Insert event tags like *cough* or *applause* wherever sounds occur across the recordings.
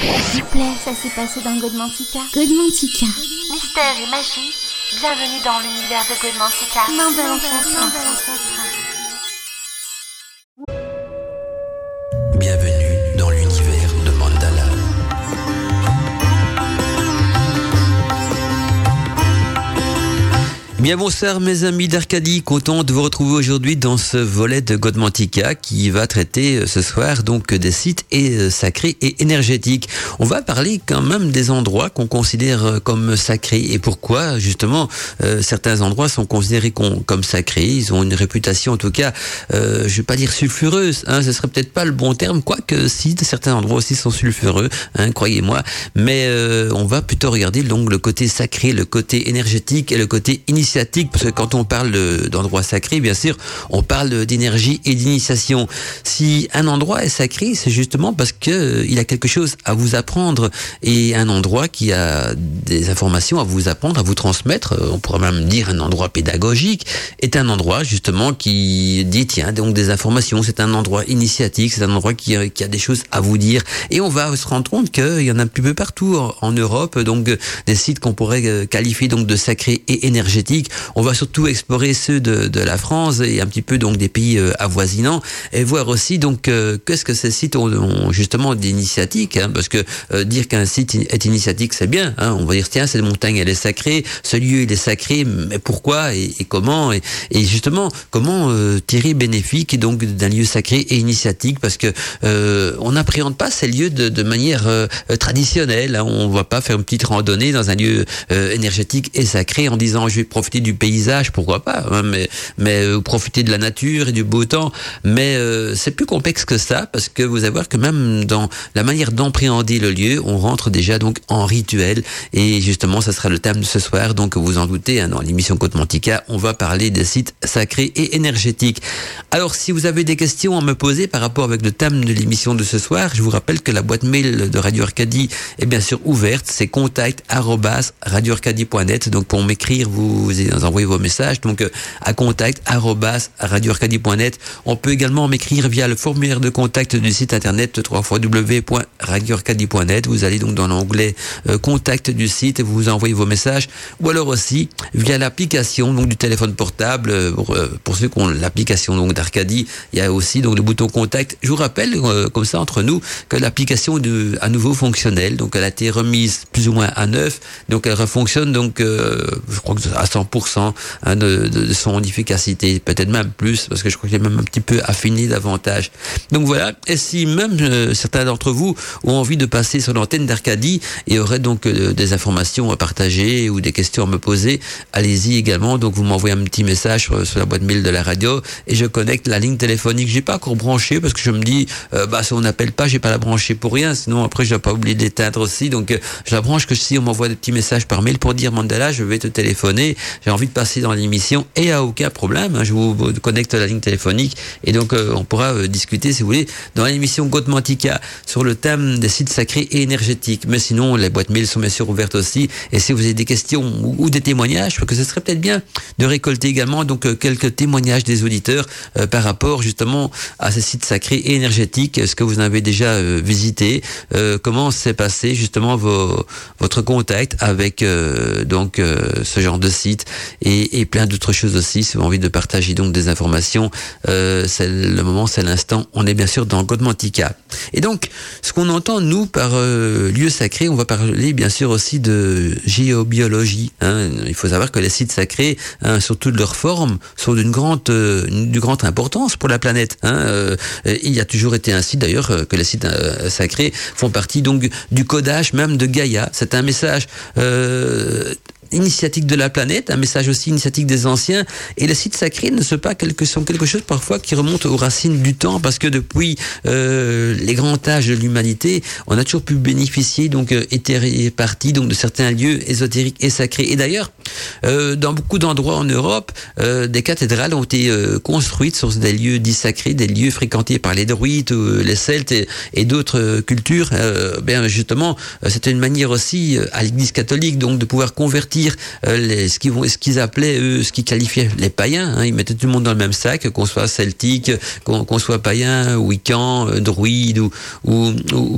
S'il vous plaît, ça s'est passé dans Godmantica. Godmantica. Mystère et magie, bienvenue dans l'univers de Godmantica. Main de l'ancêtre. Bien bonsoir mes amis d'Arcadie, content de vous retrouver aujourd'hui dans ce volet de Godmantica qui va traiter euh, ce soir donc des sites et euh, sacrés et énergétiques. On va parler quand même des endroits qu'on considère euh, comme sacrés et pourquoi justement certains endroits sont considérés com- comme sacrés. Ils ont une réputation en tout cas, euh, je vais pas dire sulfureuse, hein, ce serait peut-être pas le bon terme, quoique si certains endroits aussi sont sulfureux, hein, croyez-moi. Mais on va plutôt regarder donc le côté sacré, le côté énergétique et le côté initiatique, parce que quand on parle de- d'endroits sacrés, bien sûr, on parle d'énergie et d'initiation. Si un endroit est sacré, c'est justement parce que euh, il a quelque chose à vous apprendre et un endroit qui a des informations à vous apprendre, à vous transmettre, euh, on pourrait même dire un endroit pédagogique, est un endroit justement qui détient donc des informations, c'est un endroit initiatique, c'est un endroit qui, euh, qui a des choses à vous dire et on va se rendre compte qu'il y en a un petit peu partout en, Europe, donc des sites qu'on pourrait qualifier donc de sacrés et énergétiques. On va surtout explorer ceux de, la France et un petit peu donc des pays euh, avoisinants et voir aussi donc euh, qu'est-ce que ces sites ont, justement d'initiatique, hein, parce que euh, dire qu'un site est initiatique c'est bien, hein, on va dire tiens cette montagne elle est sacrée, ce lieu il est sacré, mais pourquoi et, comment et, justement comment tirer bénéfique donc d'un lieu sacré et initiatique? Parce que on n'appréhende pas ces lieux de, manière traditionnelle, hein, on va pas faire une petite randonnée dans un lieu énergétique et sacré en disant je vais profiter du paysage, pourquoi pas, hein, mais mais euh, profiter de la nature et du beau temps, mais euh, c'est plus complexe que ça parce que vous allez voir que même dans la manière d'appréhender le lieu, on rentre déjà donc en rituel et justement ça sera le thème de ce soir, donc vous en doutez, hein, dans l'émission Côte Mantica, on va parler des sites sacrés et énergétiques. Alors si vous avez des questions à me poser par rapport avec le thème de l'émission de ce soir, je vous rappelle que la boîte mail de Radio Arcadie est bien sûr ouverte, c'est contact. Donc pour m'écrire, vous, vous envoyez vos messages donc euh, à contact radioarcadie.net. On peut également m'écrire via le formulaire de contact du site internet www.radioarcadie.net. Vous allez donc dans l'onglet euh, contact du site vous envoyez vos messages ou alors aussi via l'application donc du téléphone portable pour, euh, pour ceux qui ont l'application donc d'Arcadie, il y a aussi donc le bouton contact. Je vous rappelle comme ça entre nous que l'application est à nouveau fonctionnelle, donc elle a été remise plus ou moins à neuf, donc elle refonctionne donc je crois que à 100% hein, de, son efficacité, peut-être même plus parce que je crois qu'il est même un petit peu affiné davantage. Donc voilà, et si même euh, certains d'entre vous ont envie de passer sur l'antenne d'Arcadie et auraient donc euh, des informations à partager ou des questions à me poser, allez-y également. Donc vous m'envoyez un petit message sur, la boîte mail de la radio et je connecte la ligne téléphonique. J'ai pas encore branché parce que je me dis, euh, bah si on n'appelle pas, j'ai pas la brancher pour rien. Sinon après je dois pas oublier d'éteindre aussi. Donc je la branche que si on m'envoie des petits messages par mail pour dire Mandela, je vais te téléphoner. J'ai envie de passer dans l'émission et à aucun problème. hein, je vous, connecte la ligne téléphonique et donc euh, on pourra euh, discuter si vous voulez dans l'émission Godmantica sur le thème des sites sacrés et énergétiques. Mais sinon les boîtes mail sont bien sûr ouvertes aussi. Et si vous avez des questions ou, des témoignages, crois que ce serait peut-être bien de récolter également donc euh, quelques témoignages des auditeurs par rapport justement à ces sites sacrés et énergétiques. Est-ce que vous en avez déjà visité? Comment s'est passé justement vos, votre contact avec donc ce genre de site? Et, et plein d'autres choses aussi. Si vous avez envie de partager donc des informations, euh, c'est le moment, c'est l'instant. On est bien sûr dans Godmantica. Et donc, ce qu'on entend nous par euh, lieu sacré, on va parler bien sûr aussi de géobiologie. hein. Il faut savoir que les sites sacrés, hein, surtout de leur forme, sont d'une grande, euh, grande importance pour la planète. hein. Euh, il y a toujours été ainsi d'ailleurs euh, que les sites euh, sacrés font partie donc du codage même de Gaïa. C'est un message euh, initiatique de la planète, un message aussi initiatique des anciens. Et les sites sacrés ne sont pas quelque, chose parfois qui remonte aux racines du temps, parce que depuis euh, les grands âges de l'humanité, on a toujours pu bénéficier donc euh, et partie donc de certains lieux ésotériques et sacrés. Et d'ailleurs, euh, dans beaucoup d'endroits en Europe, euh, des cathédrales ont été construites sur des lieux dits sacrés, des lieux fréquentés par les druides, euh, les Celtes et, et d'autres cultures. Bien justement, c'était une manière aussi à l'Église catholique donc de pouvoir convertir les, ce qu'ils appelaient eux, ce qu'ils qualifiaient les païens. Hein, ils mettaient tout le monde dans le même sac, qu'on soit celtique, qu'on soit païen, wiccan, druide ou,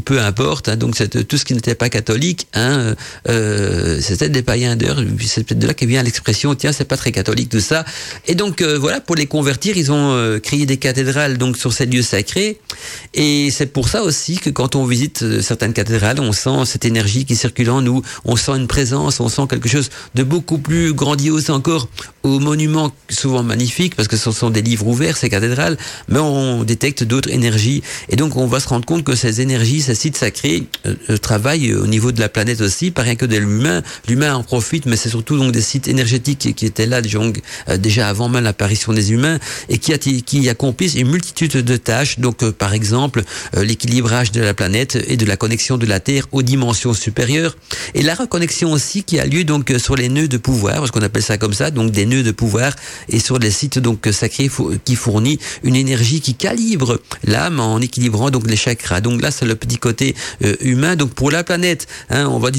peu importe. Hein, donc tout ce qui n'était pas catholique, hein, c'était des païens d'ailleurs. C'est peut-être de là que vient l'expression tiens c'est pas très catholique tout ça. Et donc voilà pour les convertir, ils ont créé des cathédrales donc sur ces lieux sacrés. Et c'est pour ça aussi que quand on visite certaines cathédrales, on sent cette énergie qui circule en nous, on sent une présence, on sent quelque chose de beaucoup plus grandiose encore aux monuments souvent magnifiques, parce que ce sont des livres ouverts, ces cathédrales, mais on détecte d'autres énergies. Et donc on va se rendre compte que ces énergies, ces sites sacrés, euh, euh, travaillent au niveau de la planète aussi, pas rien que de l'humain. L'humain en profite, mais c'est surtout donc des sites énergétiques qui étaient là euh, déjà avant même l'apparition des humains et qui, qui accomplissent une multitude de tâches. Donc par exemple l'équilibrage de la planète et de la connexion de la Terre aux dimensions supérieures et la reconnexion aussi qui a lieu donc sur les nœuds de pouvoir, parce qu'on appelle ça comme ça, donc des nœuds de pouvoir et sur les sites donc sacrés qui fournit une énergie qui calibre l'âme en équilibrant donc les chakras. Donc là c'est le petit côté euh, humain. Donc pour la planète, hein, on va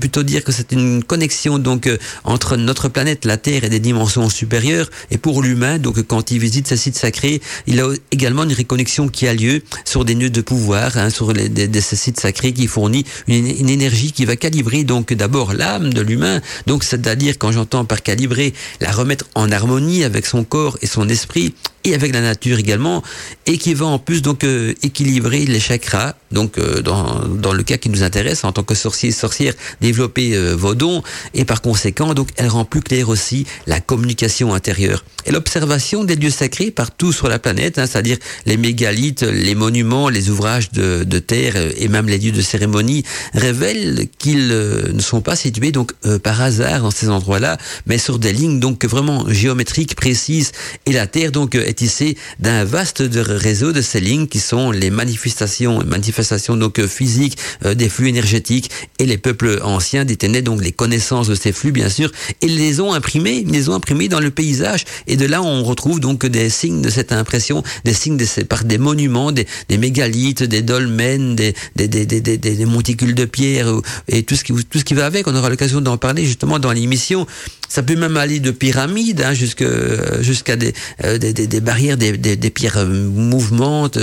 plutôt dire que c'est une connexion donc euh, entre notre planète, la Terre et des dimensions supérieures. Et pour l'humain, donc quand il visite ces sites sacrés, il a également une reconnexion qui a lieu sur des nœuds de pouvoir, hein, sur des, ces sites sacrés qui fournit une, une énergie qui va calibrer donc d'abord l'âme de l'humain. Donc c'est-à-dire quand j'entends par calibrer la remettre en harmonie avec son corps et son esprit et avec la nature également, et qui va en plus donc euh, équilibrer les chakras. Donc euh, dans, dans le cas qui nous intéresse en tant que sorcier sorcière, développer euh, vos dons et par conséquent donc elle rend plus clair aussi la communication intérieure et l'observation des lieux sacrés partout sur la planète, hein, c'est-à-dire les mégalithes, les monuments, les ouvrages de, de, terre et même les lieux de cérémonie révèlent qu'ils ne sont pas situés donc par hasard dans ces endroits-là, mais sur des lignes donc vraiment géométriques précises. Et la terre donc est tissé d'un vaste réseau de ces lignes qui sont les manifestations, manifestations donc physiques euh, des flux énergétiques. Et les peuples anciens détenaient donc les connaissances de ces flux bien sûr. Et les ont imprimés, les ont imprimés dans le paysage. Et de là on retrouve donc des signes de cette impression, des signes de ces, par des monuments, des, mégalithes, des dolmens, des, des monticules de pierre et tout ce qui tout ce qui va avec. On aura l'occasion d'en parler justement dans l'émission. Ça peut même aller de pyramides hein, jusqu'à euh, des, barrières, des, des, pierres mouvantes,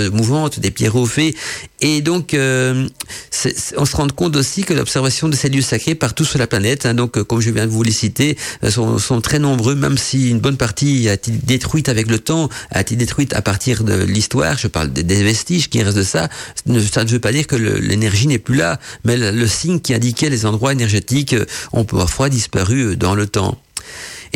des pierres au fait. Et donc, euh, on se rend compte aussi que l'observation de ces lieux sacrés partout sur la planète, hein, donc comme je viens de vous les citer, euh, sont, sont, très nombreux, même si une bonne partie a été détruite avec le temps, a été détruite à partir de l'histoire. Je parle des vestiges qui restent de ça. Ça ne veut pas dire que l'énergie n'est plus là, mais le signe qui indiquait les endroits énergétiques ont parfois disparu dans le temps.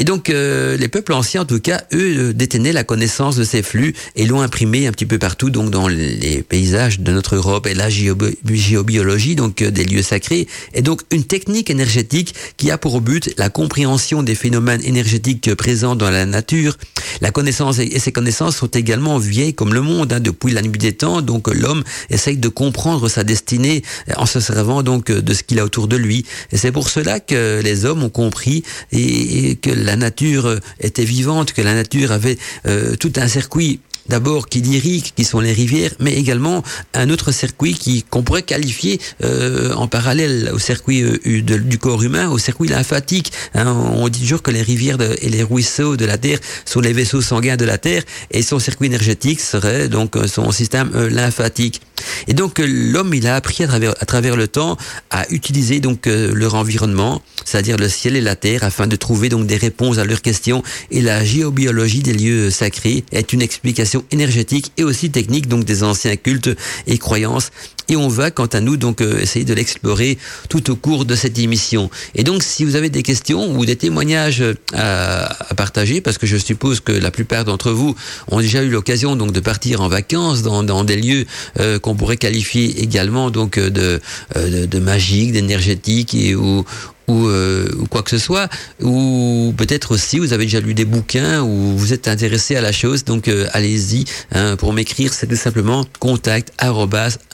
Et donc euh, les peuples anciens, en tout cas, eux, euh, détenaient la connaissance de ces flux et l'ont imprimé un petit peu partout, donc dans les paysages de notre Europe et la géobiologie, donc euh, des lieux sacrés, et donc une technique énergétique qui a pour but la compréhension des phénomènes énergétiques présents dans la nature. La connaissance et ces connaissances sont également vieilles comme le monde, hein, depuis la nuit des temps. Donc l'homme essaye de comprendre sa destinée en se servant donc de ce qu'il a autour de lui. Et c'est pour cela que les hommes ont compris et, que nature était vivante, que la nature avait euh, tout un circuit d'abord qui lyrique, qui sont les rivières, mais également un autre circuit qui qu'on pourrait qualifier euh, en parallèle au circuit euh, du corps humain, au circuit lymphatique. Hein, on dit toujours que les rivières et les ruisseaux de la Terre sont les vaisseaux sanguins de la Terre, et son circuit énergétique serait donc euh, son système lymphatique. Et donc l'homme, il a appris à travers, à travers le temps à utiliser donc leur environnement, c'est-à-dire le ciel et la terre, afin de trouver donc des réponses à leurs questions. Et la géobiologie des lieux sacrés est une explication énergétique et aussi technique donc des anciens cultes et croyances et on va quant à nous donc euh, essayer de l'explorer tout au cours de cette émission. Et donc si vous avez des questions ou des témoignages à, à partager parce que je suppose que la plupart d'entre vous ont déjà eu l'occasion donc de partir en vacances dans, des lieux euh, qu'on pourrait qualifier également donc euh, de, de, de magique, d'énergétique et ou ou, euh, ou, quoi que ce soit, ou peut-être aussi vous avez déjà lu des bouquins ou vous êtes intéressé à la chose, donc euh, allez-y hein, pour m'écrire, c'est tout simplement contact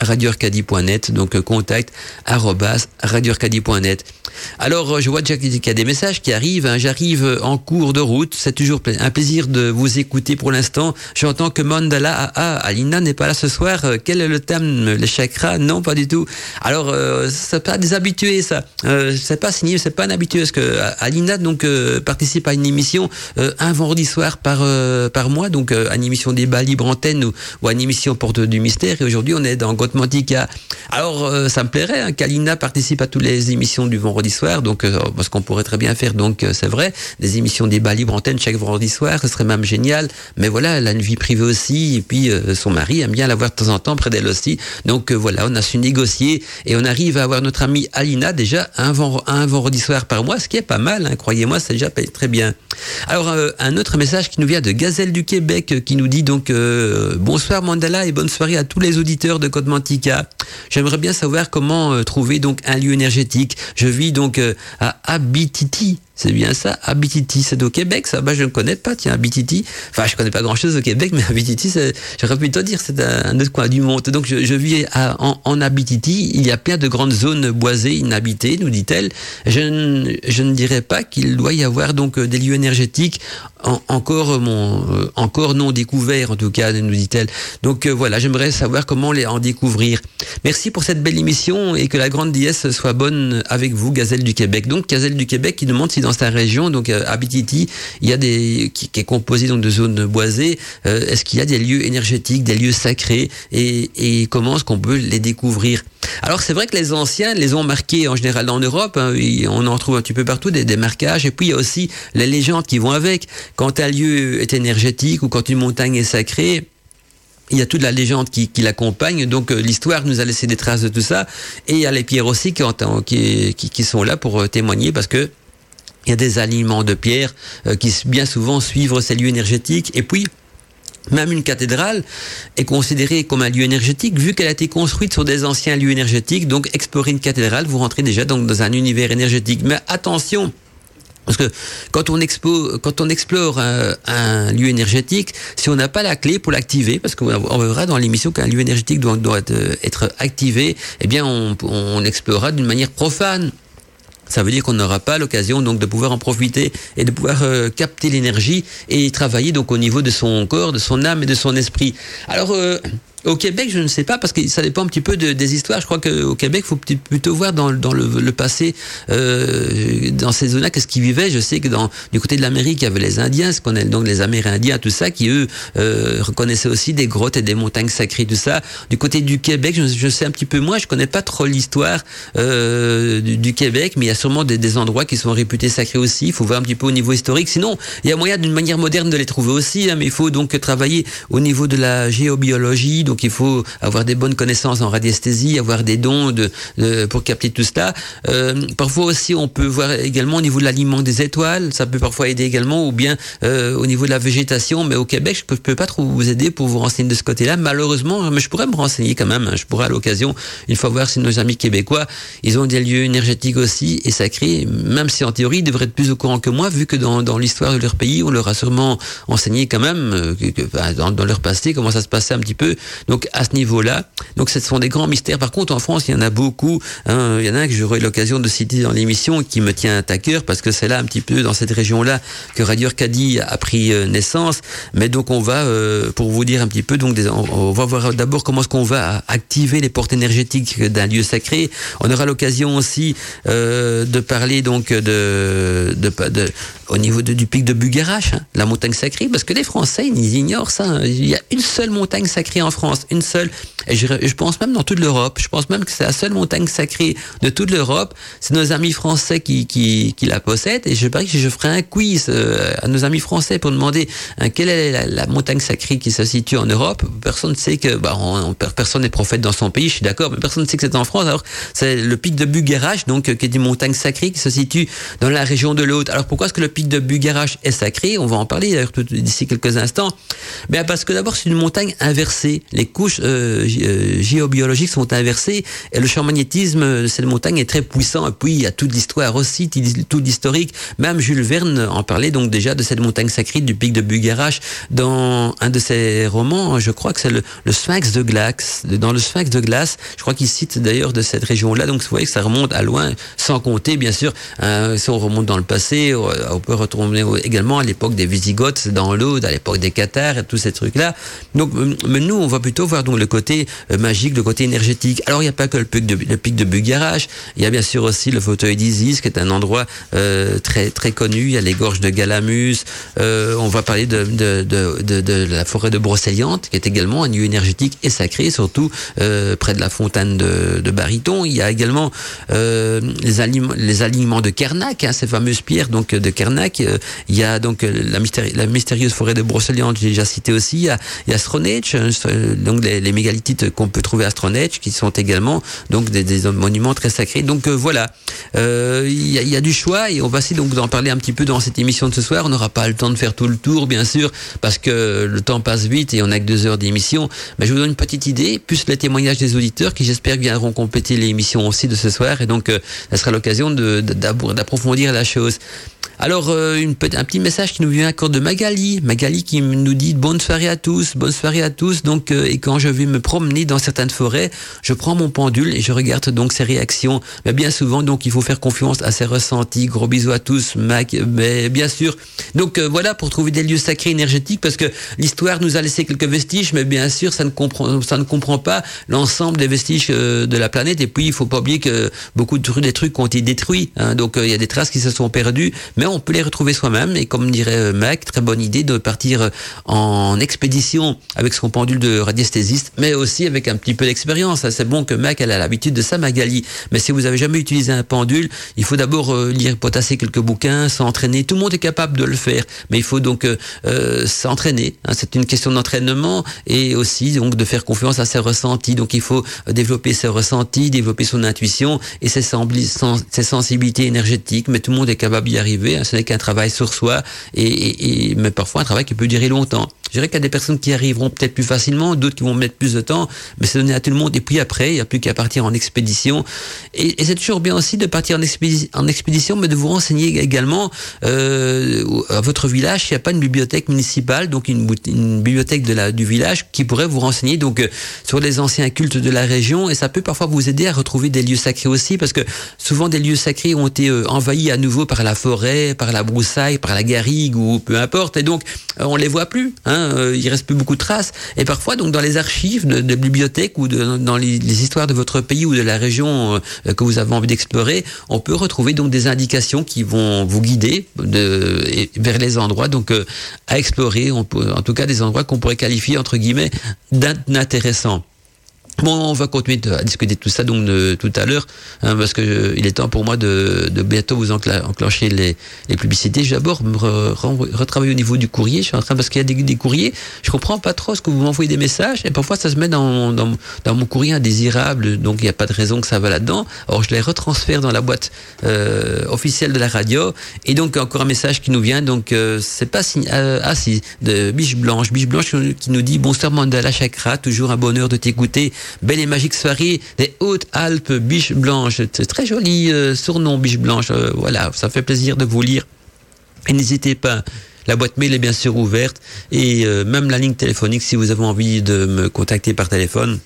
radioarcadie.net, donc euh, contact radioarcadie.net. Alors je vois déjà qu'il y a des messages qui arrivent, hein, j'arrive en cours de route, c'est toujours un plaisir de vous écouter pour l'instant. J'entends que Mandala, ah, Alina n'est pas là ce soir, quel est le thème Les chakras? Non, pas du tout. Alors, c'est pas des habitués ça, euh, je sais pas si renseigner, c'est pas un habitué, parce que Alina donc participe à une émission un vendredi soir par par mois, donc une émission débat libre antenne ou, ou une émission porte du mystère. Et aujourd'hui, on est dans Gotmantica. Alors, ça me plairait hein, qu'Alina participe à toutes les émissions du vendredi soir, donc parce qu'on pourrait très bien faire, donc c'est vrai, des émissions débat libre antenne chaque vendredi soir, ce serait même génial. Mais voilà, elle a une vie privée aussi, et puis son mari aime bien la voir de temps en temps près d'elle aussi. Donc voilà, on a su négocier et on arrive à avoir notre amie Alina déjà un, un vendredi soir par mois, ce qui est pas mal, hein, croyez-moi, c'est déjà très bien. Alors euh, un autre message qui nous vient de Gazelle du Québec euh, qui nous dit donc euh, bonsoir Mandala et bonne soirée à tous les auditeurs de Code Mantica. J'aimerais bien savoir comment trouver donc un lieu énergétique. Je vis donc à Abititi c'est bien ça. Abititi, c'est au Québec, ça. Bah, je ne connais pas, tiens, Abititi. Enfin, je connais pas grand chose au Québec, mais Abititi, j'aurais pu te dire, c'est un autre coin du monde. Donc, je, vis en, Abititi. Il y a plein de grandes zones boisées, inhabitées, nous dit-elle. Je, je ne dirais pas qu'il doit y avoir donc des lieux énergétiques encore mon, euh, encore non découverts, en tout cas, nous dit-elle. Donc, euh, voilà, j'aimerais savoir comment les en découvrir. Merci pour cette belle émission et que la grande dièse soit bonne avec vous, Gazelle du Québec. Donc, Gazelle du Québec qui demande si dans sa région, donc euh, Abititi, il y a des qui, est composé donc de zones boisées. Euh, est-ce qu'il y a des lieux énergétiques, des lieux sacrés et, et comment est-ce qu'on peut les découvrir? Alors c'est vrai que les anciens les ont marqués en général en Europe, hein, on en trouve un petit peu partout des, des, marquages, et puis il y a aussi les légendes qui vont avec. Quand un lieu est énergétique ou quand une montagne est sacrée, il y a toute la légende qui, l'accompagne, donc euh, l'histoire nous a laissé des traces de tout ça, et il y a les pierres aussi qui, sont là pour témoigner parce que il y a des aliments de pierre euh, qui bien souvent suivent ces lieux énergétiques. Et puis, même une cathédrale est considérée comme un lieu énergétique vu qu'elle a été construite sur des anciens lieux énergétiques. Donc, explorer une cathédrale, vous rentrez déjà dans un univers énergétique. Mais attention, parce que quand on, explore un, lieu énergétique, si on n'a pas la clé pour l'activer, parce qu'on verra dans l'émission qu'un lieu énergétique doit, doit être activé, eh bien on, explorera d'une manière profane. Ça veut dire qu'on n'aura pas l'occasion de pouvoir en profiter et de pouvoir euh, capter l'énergie et travailler donc au niveau de son corps, de son âme et de son esprit. Alors euh, au Québec, je ne sais pas, parce que ça dépend un petit peu de, des histoires. Je crois qu'au Québec, il faut plutôt voir dans, le, passé, euh, dans ces zones-là, qu'est-ce qu'ils vivaient. Je sais que dans, du côté de l'Amérique, il y avait les Indiens, ce qu'on donc les Amérindiens, tout ça, qui eux euh, reconnaissaient aussi des grottes et des montagnes sacrées, tout ça. Du côté du Québec, je, sais un petit peu moins, je connais pas trop l'histoire euh, du, Québec, mais il y a sûrement des, endroits qui sont réputés sacrés aussi. Il faut voir un petit peu au niveau historique. Sinon, il y a moyen d'une manière moderne de les trouver aussi, hein, mais il faut donc travailler au niveau de la géobiologie, il faut avoir des bonnes connaissances en radiesthésie, avoir des dons de, de pour capter tout cela. Euh, parfois aussi, on peut voir également au niveau de l'aliment des étoiles, ça peut parfois aider également, ou bien euh, au niveau de la végétation. Mais au Québec, je peux, peux pas trop vous aider pour vous renseigner de ce côté-là, malheureusement. Mais je pourrais me renseigner quand même. Hein. Je pourrais à l'occasion, une fois voir si nos amis québécois, ils ont des lieux énergétiques aussi et sacrés, même si en théorie, ils devraient être plus au courant que moi, vu que dans, dans l'histoire de leur pays, on leur a sûrement enseigné quand même, euh, que, dans, dans leur passé, comment ça se passait un petit peu. Donc à ce niveau-là, donc ce sont des grands mystères. Par contre, en France, il y en a beaucoup. Hein. Il y en a un que j'aurai l'occasion de citer dans l'émission qui me tient à cœur parce que c'est là un petit peu dans cette région-là que Radio Arcadie a pris euh, naissance. Mais donc on va, euh, pour vous dire un petit peu, donc on, va voir d'abord comment est-ce qu'on va activer les portes énergétiques d'un lieu sacré. On aura l'occasion aussi euh, de parler donc de, de, de au niveau de, du pic de Bugarache, hein, la montagne sacrée, parce que les Français, ils ignorent ça. Hein. Il y a une seule montagne sacrée en France, une seule. Et je, pense même dans toute l'Europe. Je pense même que c'est la seule montagne sacrée de toute l'Europe. C'est nos amis français qui, qui, la possèdent. Et je parie que je ferai un quiz euh, à nos amis français pour demander hein, quelle est la, montagne sacrée qui se situe en Europe. Personne ne sait que, bah, on, personne n'est prophète dans son pays, je suis d'accord, mais personne ne sait que c'est en France. Alors, c'est le pic de Bugarache, donc, qui est une montagne sacrée qui se situe dans la région de l'Aude. Alors, pourquoi est-ce que le pic de Bugarache est sacré On va en parler d'ailleurs d'ici quelques instants. Ben, parce que d'abord, c'est une montagne inversée. Les couches euh, euh, géobiologiques sont inversées et le champ magnétisme de cette montagne est très puissant. Et puis, il y a toute l'histoire aussi, tout l'historique. Même Jules Verne en parlait donc déjà de cette montagne sacrée du pic de Bugarache dans un de ses romans. Je crois que c'est le, le, Sphinx de glace. Dans le Sphinx de glace, je crois qu'il cite d'ailleurs de cette région-là. Donc, vous voyez que ça remonte à loin, sans compter, bien sûr, hein, si on remonte dans le passé, au, au, peut retourner également à l'époque des Visigoths dans l'Aude, à l'époque des Cathares et tous ces trucs-là. Donc, mais nous, on va plutôt voir donc le côté magique, le côté énergétique. Alors, il n'y a pas que le pic de, le il y a bien sûr aussi le fauteuil d'Isis, qui est un endroit très très connu. Il y a les gorges de Galamus. on va parler de, de, de, de, la forêt de Brocéliande, qui est également un lieu énergétique et sacré, surtout près de la fontaine de, de Bariton. Il y a également euh, les, aliments, les alignements de Kernak, hein, ces fameuses pierres donc de Kernak. Euh, il y a donc la, la mystérieuse forêt de Brocéliande, j'ai déjà cité aussi. Il y a, il a hein, donc les, les mégalithites qu'on peut trouver à Stronach, qui sont également donc des, monuments très sacrés. Donc euh, voilà, euh, il, y a, a, du choix et on va essayer donc d'en parler un petit peu dans cette émission de ce soir. On n'aura pas le temps de faire tout le tour, bien sûr, parce que le temps passe vite et on n'a que deux heures d'émission. Mais je vous donne une petite idée, plus les témoignages des auditeurs qui j'espère viendront compléter l'émission aussi de ce soir. Et donc, euh, sera l'occasion d'approfondir la chose. Alors, euh, un petit message qui nous vient encore de Magali. Magali qui nous dit bonne soirée à tous, bonne soirée à tous. Donc, euh, et quand je vais me promener dans certaines forêts, je prends mon pendule et je regarde donc ses réactions. Mais bien souvent, donc, il faut faire confiance à ses ressentis. Gros bisous à tous, Mac. Mais bien sûr. Donc voilà pour trouver des lieux sacrés énergétiques, parce que l'histoire nous a laissé quelques vestiges, mais bien sûr, ça ne comprend, ça ne comprend pas l'ensemble des vestiges de la planète. Et puis, il faut pas oublier que beaucoup de des trucs ont été détruits. Hein. Donc, il y a des traces qui se sont perdues. Mais on peut retrouver soi-même. Et comme dirait euh, Mac, très bonne idée de partir euh, en expédition avec son pendule de radiesthésiste, mais aussi avec un petit peu d'expérience. C'est bon que Mac elle a l'habitude de ça, Magali. Mais si vous avez jamais utilisé un pendule, il faut d'abord euh, lire, potasser quelques bouquins, s'entraîner. Tout le monde est capable de le faire, mais il faut donc s'entraîner. Hein. C'est une question d'entraînement et aussi donc de faire confiance à ses ressentis. Donc il faut développer ses ressentis, développer son intuition et ses, sensibilités énergétiques. Mais tout le monde est capable d'y arriver ce n'est qu'un travail sur soi, et, mais parfois un travail qui peut durer longtemps. Je dirais qu'il y a des personnes qui arriveront peut-être plus facilement, d'autres qui vont mettre plus de temps, mais c'est donné à tout le monde. Et puis après, il n'y a plus qu'à partir en expédition. Et, c'est toujours bien aussi de partir en, expédition, mais de vous renseigner également euh, à votre village s'il n'y a pas une bibliothèque municipale, donc une, une, bibliothèque de la, du village qui pourrait vous renseigner donc euh, sur les anciens cultes de la région. Et ça peut parfois vous aider à retrouver des lieux sacrés aussi, parce que souvent des lieux sacrés ont été euh, envahis à nouveau par la forêt, par la broussaille, par la garrigue ou peu importe. Et donc euh, on les voit plus. Hein Hein, euh, il reste plus beaucoup de traces. Et parfois, donc dans les archives de, bibliothèques ou dans les, histoires de votre pays ou de la région euh, que vous avez envie d'explorer, on peut retrouver des indications qui vont vous guider de, vers les endroits donc euh, à explorer. en tout cas, des endroits qu'on pourrait qualifier entre guillemets d'intéressants. Bon, on va continuer à discuter de tout ça donc de, tout à l'heure, hein, parce que euh, il est temps pour moi de, de bientôt vous enclencher les, les publicités. D'abord me retravailler au niveau du courrier. Je suis en train parce qu'il y a des, courriers. Je comprends pas trop ce que vous m'envoyez des messages et parfois ça se met dans, mon courrier indésirable, donc il n'y a pas de raison que ça va là-dedans. Alors je les retransfère dans la boîte euh, officielle de la radio et donc encore un message qui nous vient. Donc euh, c'est pas signé, euh, ah si de Biche Blanche, Biche Blanche qui nous dit bonsoir Mandala Chakra, toujours un bonheur de t'écouter. Belle et magique soirée des Hautes-Alpes, Biche Blanche. C'est très joli euh, surnom, Biche Blanche. Euh, voilà, ça fait plaisir de vous lire. Et n'hésitez pas. La boîte mail est bien sûr ouverte et euh, même la ligne téléphonique si vous avez envie de me contacter par téléphone.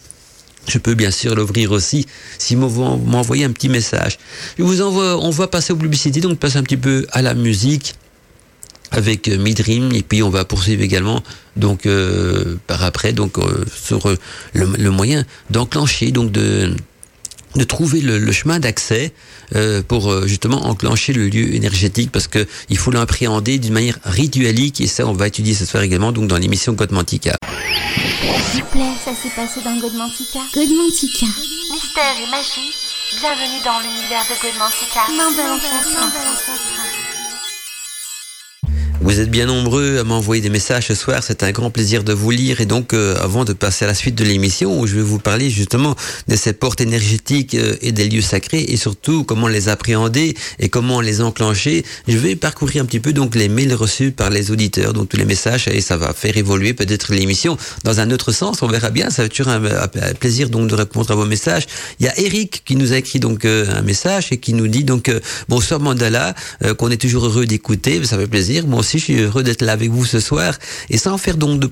Je peux bien sûr l'ouvrir aussi si vous m'envoyez un petit message. Je vous envoie, on va passer aux publicités, donc passer un petit peu à la musique avec euh, Midrim et puis on va poursuivre également donc euh, par après donc euh, sur le, le, moyen d'enclencher donc de de trouver le, le chemin d'accès euh, pour justement enclencher le lieu énergétique parce que il faut l'appréhender d'une manière rituelique et ça on va étudier ce soir également donc dans l'émission Godmantica. S'il vous plaît, ça s'est passé dans Godmantica. Godmantica. Mystère et magie, bienvenue dans l'univers de Godmantica. Vous êtes bien nombreux à m'envoyer des messages ce soir. C'est un grand plaisir de vous lire. Et donc, euh, avant de passer à la suite de l'émission, où je vais vous parler justement de ces portes énergétiques euh, et des lieux sacrés, et surtout comment les appréhender et comment les enclencher, je vais parcourir un petit peu donc les mails reçus par les auditeurs, donc tous les messages, et ça va faire évoluer peut-être l'émission dans un autre sens. On verra bien. Ça va être toujours un, plaisir donc de répondre à vos messages. Il y a Eric qui nous a écrit donc euh, un message et qui nous dit donc bonsoir Mandala, qu'on est toujours heureux d'écouter. Ça fait plaisir. Moi aussi Je suis heureux d'être là avec vous ce soir et sans faire donc de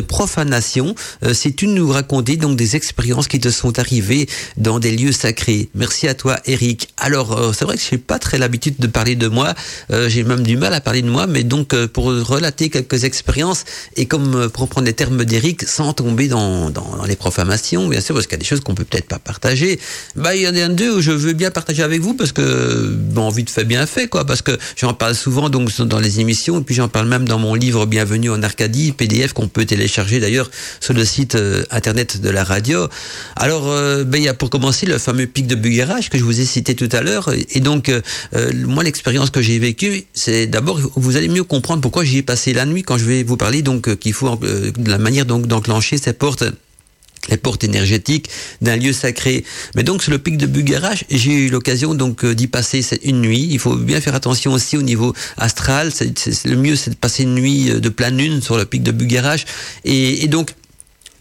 profanation, euh, si tu nous raconter donc des expériences qui te sont arrivées dans des lieux sacrés. Merci à toi, Eric. Alors, euh, c'est vrai que je n'ai pas très l'habitude de parler de moi. Euh, j'ai même du mal à parler de moi, mais donc pour relater quelques expériences et comme pour prendre les termes d'Eric, sans tomber dans, les profanations, bien sûr, parce qu'il y a des choses qu'on peut peut-être pas partager. Bah, il y en a un deux où je veux bien partager avec vous parce que bon, envie de fait bien fait, quoi. Parce que j'en parle souvent donc dans les émissions et puis j'en parle même dans mon livre Bienvenue en Arcadie, PDF qu'on peut télécharger d'ailleurs sur le site euh, internet de la radio. Alors, euh, ben, il y a pour commencer le fameux pic de Buguerage que je vous ai cité tout à l'heure. Et donc, euh, moi, l'expérience que j'ai vécue, c'est d'abord, vous allez mieux comprendre pourquoi j'y ai passé la nuit quand je vais vous parler donc qu'il faut de la manière donc d'enclencher ces portes les portes énergétiques d'un lieu sacré. Mais donc sur le pic de Bugarach, j'ai eu l'occasion donc d'y passer une nuit. Il faut bien faire attention aussi au niveau astral. le mieux c'est de passer une nuit de pleine lune sur le pic de Bugarach. Et, donc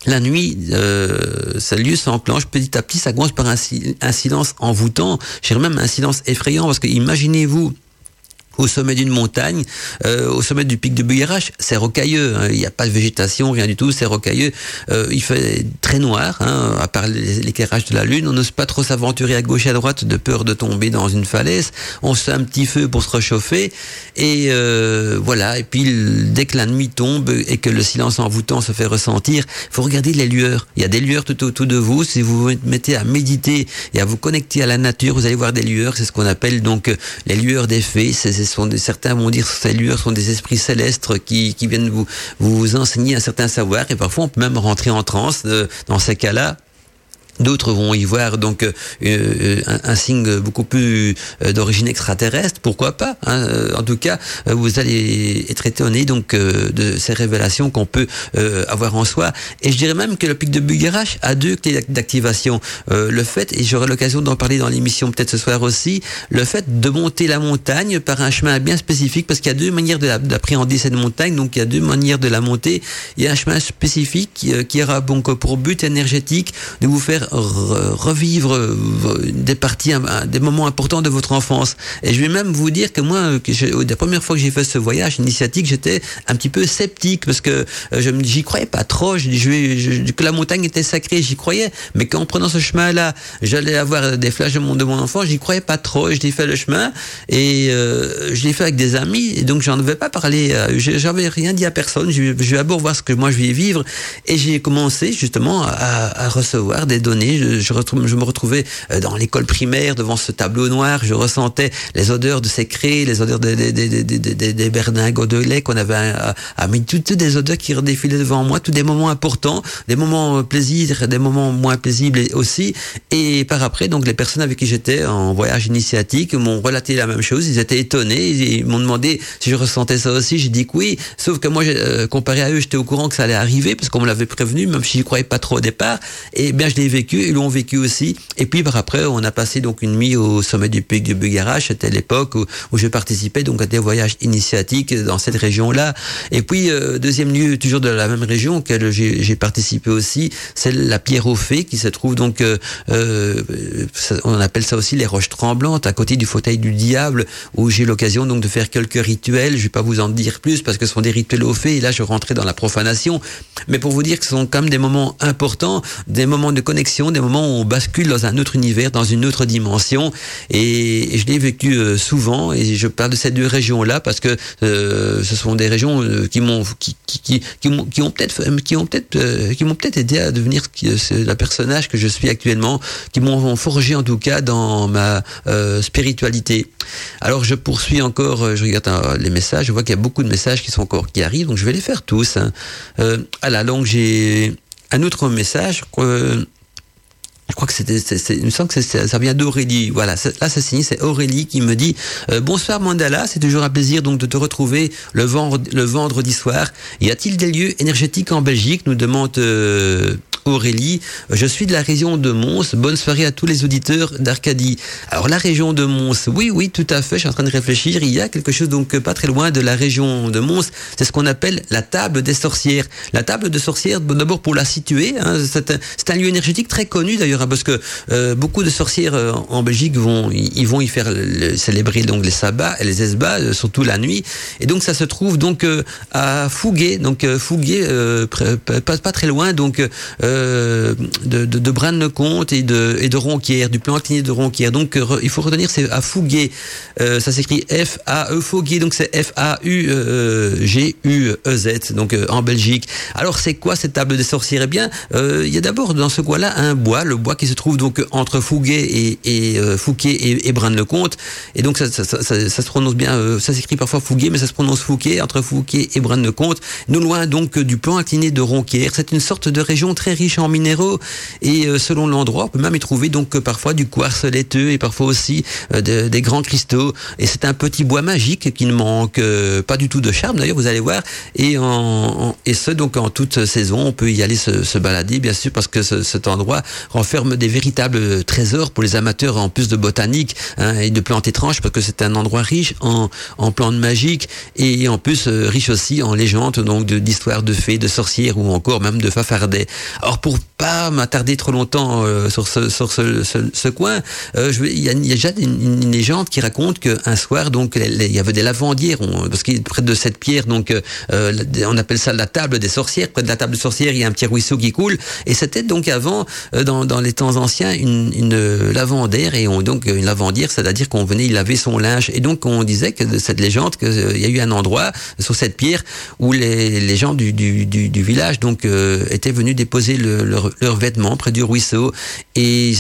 la nuit, euh, ce lieu s'enclenche petit à petit, ça commence par un silence envoûtant, j'ai même un silence effrayant, parce que imaginez-vous au sommet d'une montagne, euh, au sommet du pic de Buyerache, c'est rocailleux. Hein. il n'y a pas de végétation, rien du tout, c'est rocailleux. Euh, il fait très noir, hein, à part l'éclairage de la lune. On n'ose pas trop s'aventurer à gauche et à droite de peur de tomber dans une falaise. On se fait un petit feu pour se réchauffer. Et euh, voilà. Et puis dès que la nuit tombe et que le silence envoûtant se fait ressentir, faut regarder les lueurs. Il y a des lueurs tout autour de vous. Si vous vous mettez à méditer et à vous connecter à la nature, vous allez voir des lueurs. C'est ce qu'on appelle donc les lueurs des fées. Sont certains vont dire que ces lueurs sont des esprits célestes qui, qui viennent vous, vous enseigner un certain savoir. Et parfois on peut même rentrer en transe euh, dans ces cas-là D'autres vont y voir donc euh, euh, un, signe beaucoup plus euh, d'origine extraterrestre, pourquoi pas. Hein en tout cas, vous allez être étonné donc de ces révélations qu'on peut avoir en soi. Et je dirais même que le pic de Bugarach a deux clés d'activation. le fait, et j'aurai l'occasion d'en parler dans l'émission peut-être ce soir aussi, le fait de monter la montagne par un chemin bien spécifique, parce qu'il y a deux manières d'appréhender cette montagne. Donc il y a deux manières de la monter. Il y a un chemin spécifique qui, qui aura donc pour but énergétique de vous faire revivre euh, des parties, des moments importants de votre enfance. Et je vais même vous dire que moi, la première fois que j'ai fait ce voyage initiatique, j'étais un petit peu sceptique parce que euh, je me j'y croyais pas trop. Je, je, que la montagne était sacrée, j'y croyais. Mais qu'en prenant ce chemin-là, j'allais avoir des flashs de mon, de enfant, j'y croyais pas trop. Je l'ai fait le chemin et euh, je l'ai fait avec des amis. Donc j'en avais pas parlé. J'avais rien dit à personne. Je, je vais d'abord voir ce que moi je vais vivre. Et j'ai commencé justement à, à recevoir des données. Je, me retrouvais euh, dans l'école primaire devant ce tableau noir, je ressentais les odeurs de ces craies, les odeurs des, des, berningots de lait qu'on avait à, à toutes, des odeurs qui redéfilaient devant moi, tous des moments importants, des moments euh, plaisirs, des moments moins paisibles aussi. Et par après, donc les personnes avec qui j'étais en voyage initiatique m'ont relaté la même chose, ils étaient étonnés, ils m'ont demandé si je ressentais ça aussi, j'ai dit que oui, sauf que moi, euh, comparé à eux, j'étais au courant que ça allait arriver, parce qu'on me l'avait prévenu, même si je croyais pas trop au départ, et bien je l'ai vécu, ils l'ont vécu aussi. Et puis par après, on a passé donc une nuit au sommet du pic du Bugarach. C'était l'époque où, où, je participais donc à des voyages initiatiques dans cette région-là. Et puis euh, deuxième lieu, toujours de la même région auquel j'ai participé aussi, c'est la Pierre aux Fées qui se trouve donc, euh, euh, on appelle ça aussi les roches tremblantes, à côté du fauteuil du diable, où j'ai l'occasion donc de faire quelques rituels. Je vais pas vous en dire plus parce que ce sont des rituels aux fées. Et là, je rentrais dans la profanation. Mais pour vous dire que ce sont quand même des moments importants, des moments de connexion, des moments où on bascule dans un autre univers, dans une autre dimension. Et, je l'ai vécu euh, souvent. Et je parle de ces deux régions-là parce que euh, ce sont des régions euh, qui m'ont qui, qui, qui, ont peut-être qui ont peut-être qui m'ont peut-être aidé à devenir la personnage que je suis actuellement, qui m'ont forgé en tout cas dans ma spiritualité. Alors je poursuis encore, je regarde les messages, je vois qu'il y a beaucoup de messages qui sont encore qui arrivent, donc je vais les faire tous. Hein. à la longue, j'ai un autre message je crois que c'était, il me semble que ça vient d'Aurélie. Voilà, là c'est Aurélie qui me dit euh, bonsoir Mandala, c'est toujours un plaisir donc de te retrouver le vendredi, le vendredi soir. Y a-t-il des lieux énergétiques en Belgique? Nous demande euh, Aurélie. Je suis de la région de Mons. Bonne soirée à tous les auditeurs d'Arcadie. Alors la région de Mons, oui, oui, tout à fait. Je suis en train de réfléchir. Il y a quelque chose donc pas très loin de la région de Mons. C'est ce qu'on appelle la table des sorcières. La table des sorcières, d'abord pour la situer, hein, c'est un, lieu énergétique très connu d'ailleurs, hein, parce que euh, beaucoup de sorcières euh, en Belgique vont, y faire célébrer donc les sabbats et les esbats, euh, surtout la nuit. Et donc ça se trouve donc à Fouguet, donc Fouguet, pas, pas, très loin donc de, de, de Braine-le-Comte et de, et de Ronquière, du plan de Ronquière. Donc il faut retenir c'est à Fouguet. ça s'écrit F-A-E Fouguet, donc c'est F-A-U-G-U-E-Z, donc en Belgique. Alors c'est quoi cette table des sorcières? Eh bien, il y a d'abord dans ce coin-là un bois, le bois qui se trouve donc entre Fouguet et, et Fouquet et, et le comte Et donc ça, se prononce bien, ça s'écrit parfois Fouguet, mais ça se prononce Fouquet, entre Fouquet et le comte Nous loin donc du plan incliné de Ronquière. C'est une sorte de région très riche en minéraux et selon l'endroit, on peut même y trouver donc parfois du quartz laiteux et parfois aussi des grands cristaux. Et c'est un petit bois magique qui ne manque pas du tout de charme d'ailleurs, vous allez voir. Et, en, et ce donc en toute saison, on peut y aller se, balader bien sûr parce que ce, cet endroit renferme des véritables trésors pour les amateurs en plus de botanique hein, et de plantes étranges parce que c'est un endroit riche en, en plantes magiques et en plus euh, riche aussi en légendes donc d'histoires de, fées, de sorcières ou encore même de fafardets. Pour pas m'attarder trop longtemps euh, sur ce coin, euh, il y, a, déjà une, légende qui raconte qu'un soir donc il y avait des lavandières parce qu'il près de cette pierre donc on appelle ça la table des sorcières. Près de la table des sorcières il y a un petit ruisseau qui coule et c'était donc avant dans, les temps anciens une, une lavandaire et on donc une lavandière, c'est-à-dire qu'on venait y laver son linge. Et donc on disait que cette légende qu'il euh, y a eu un endroit sur cette pierre où les, gens du, du, village donc euh, étaient venus déposer le, leurs leur vêtements près du ruisseau. Et,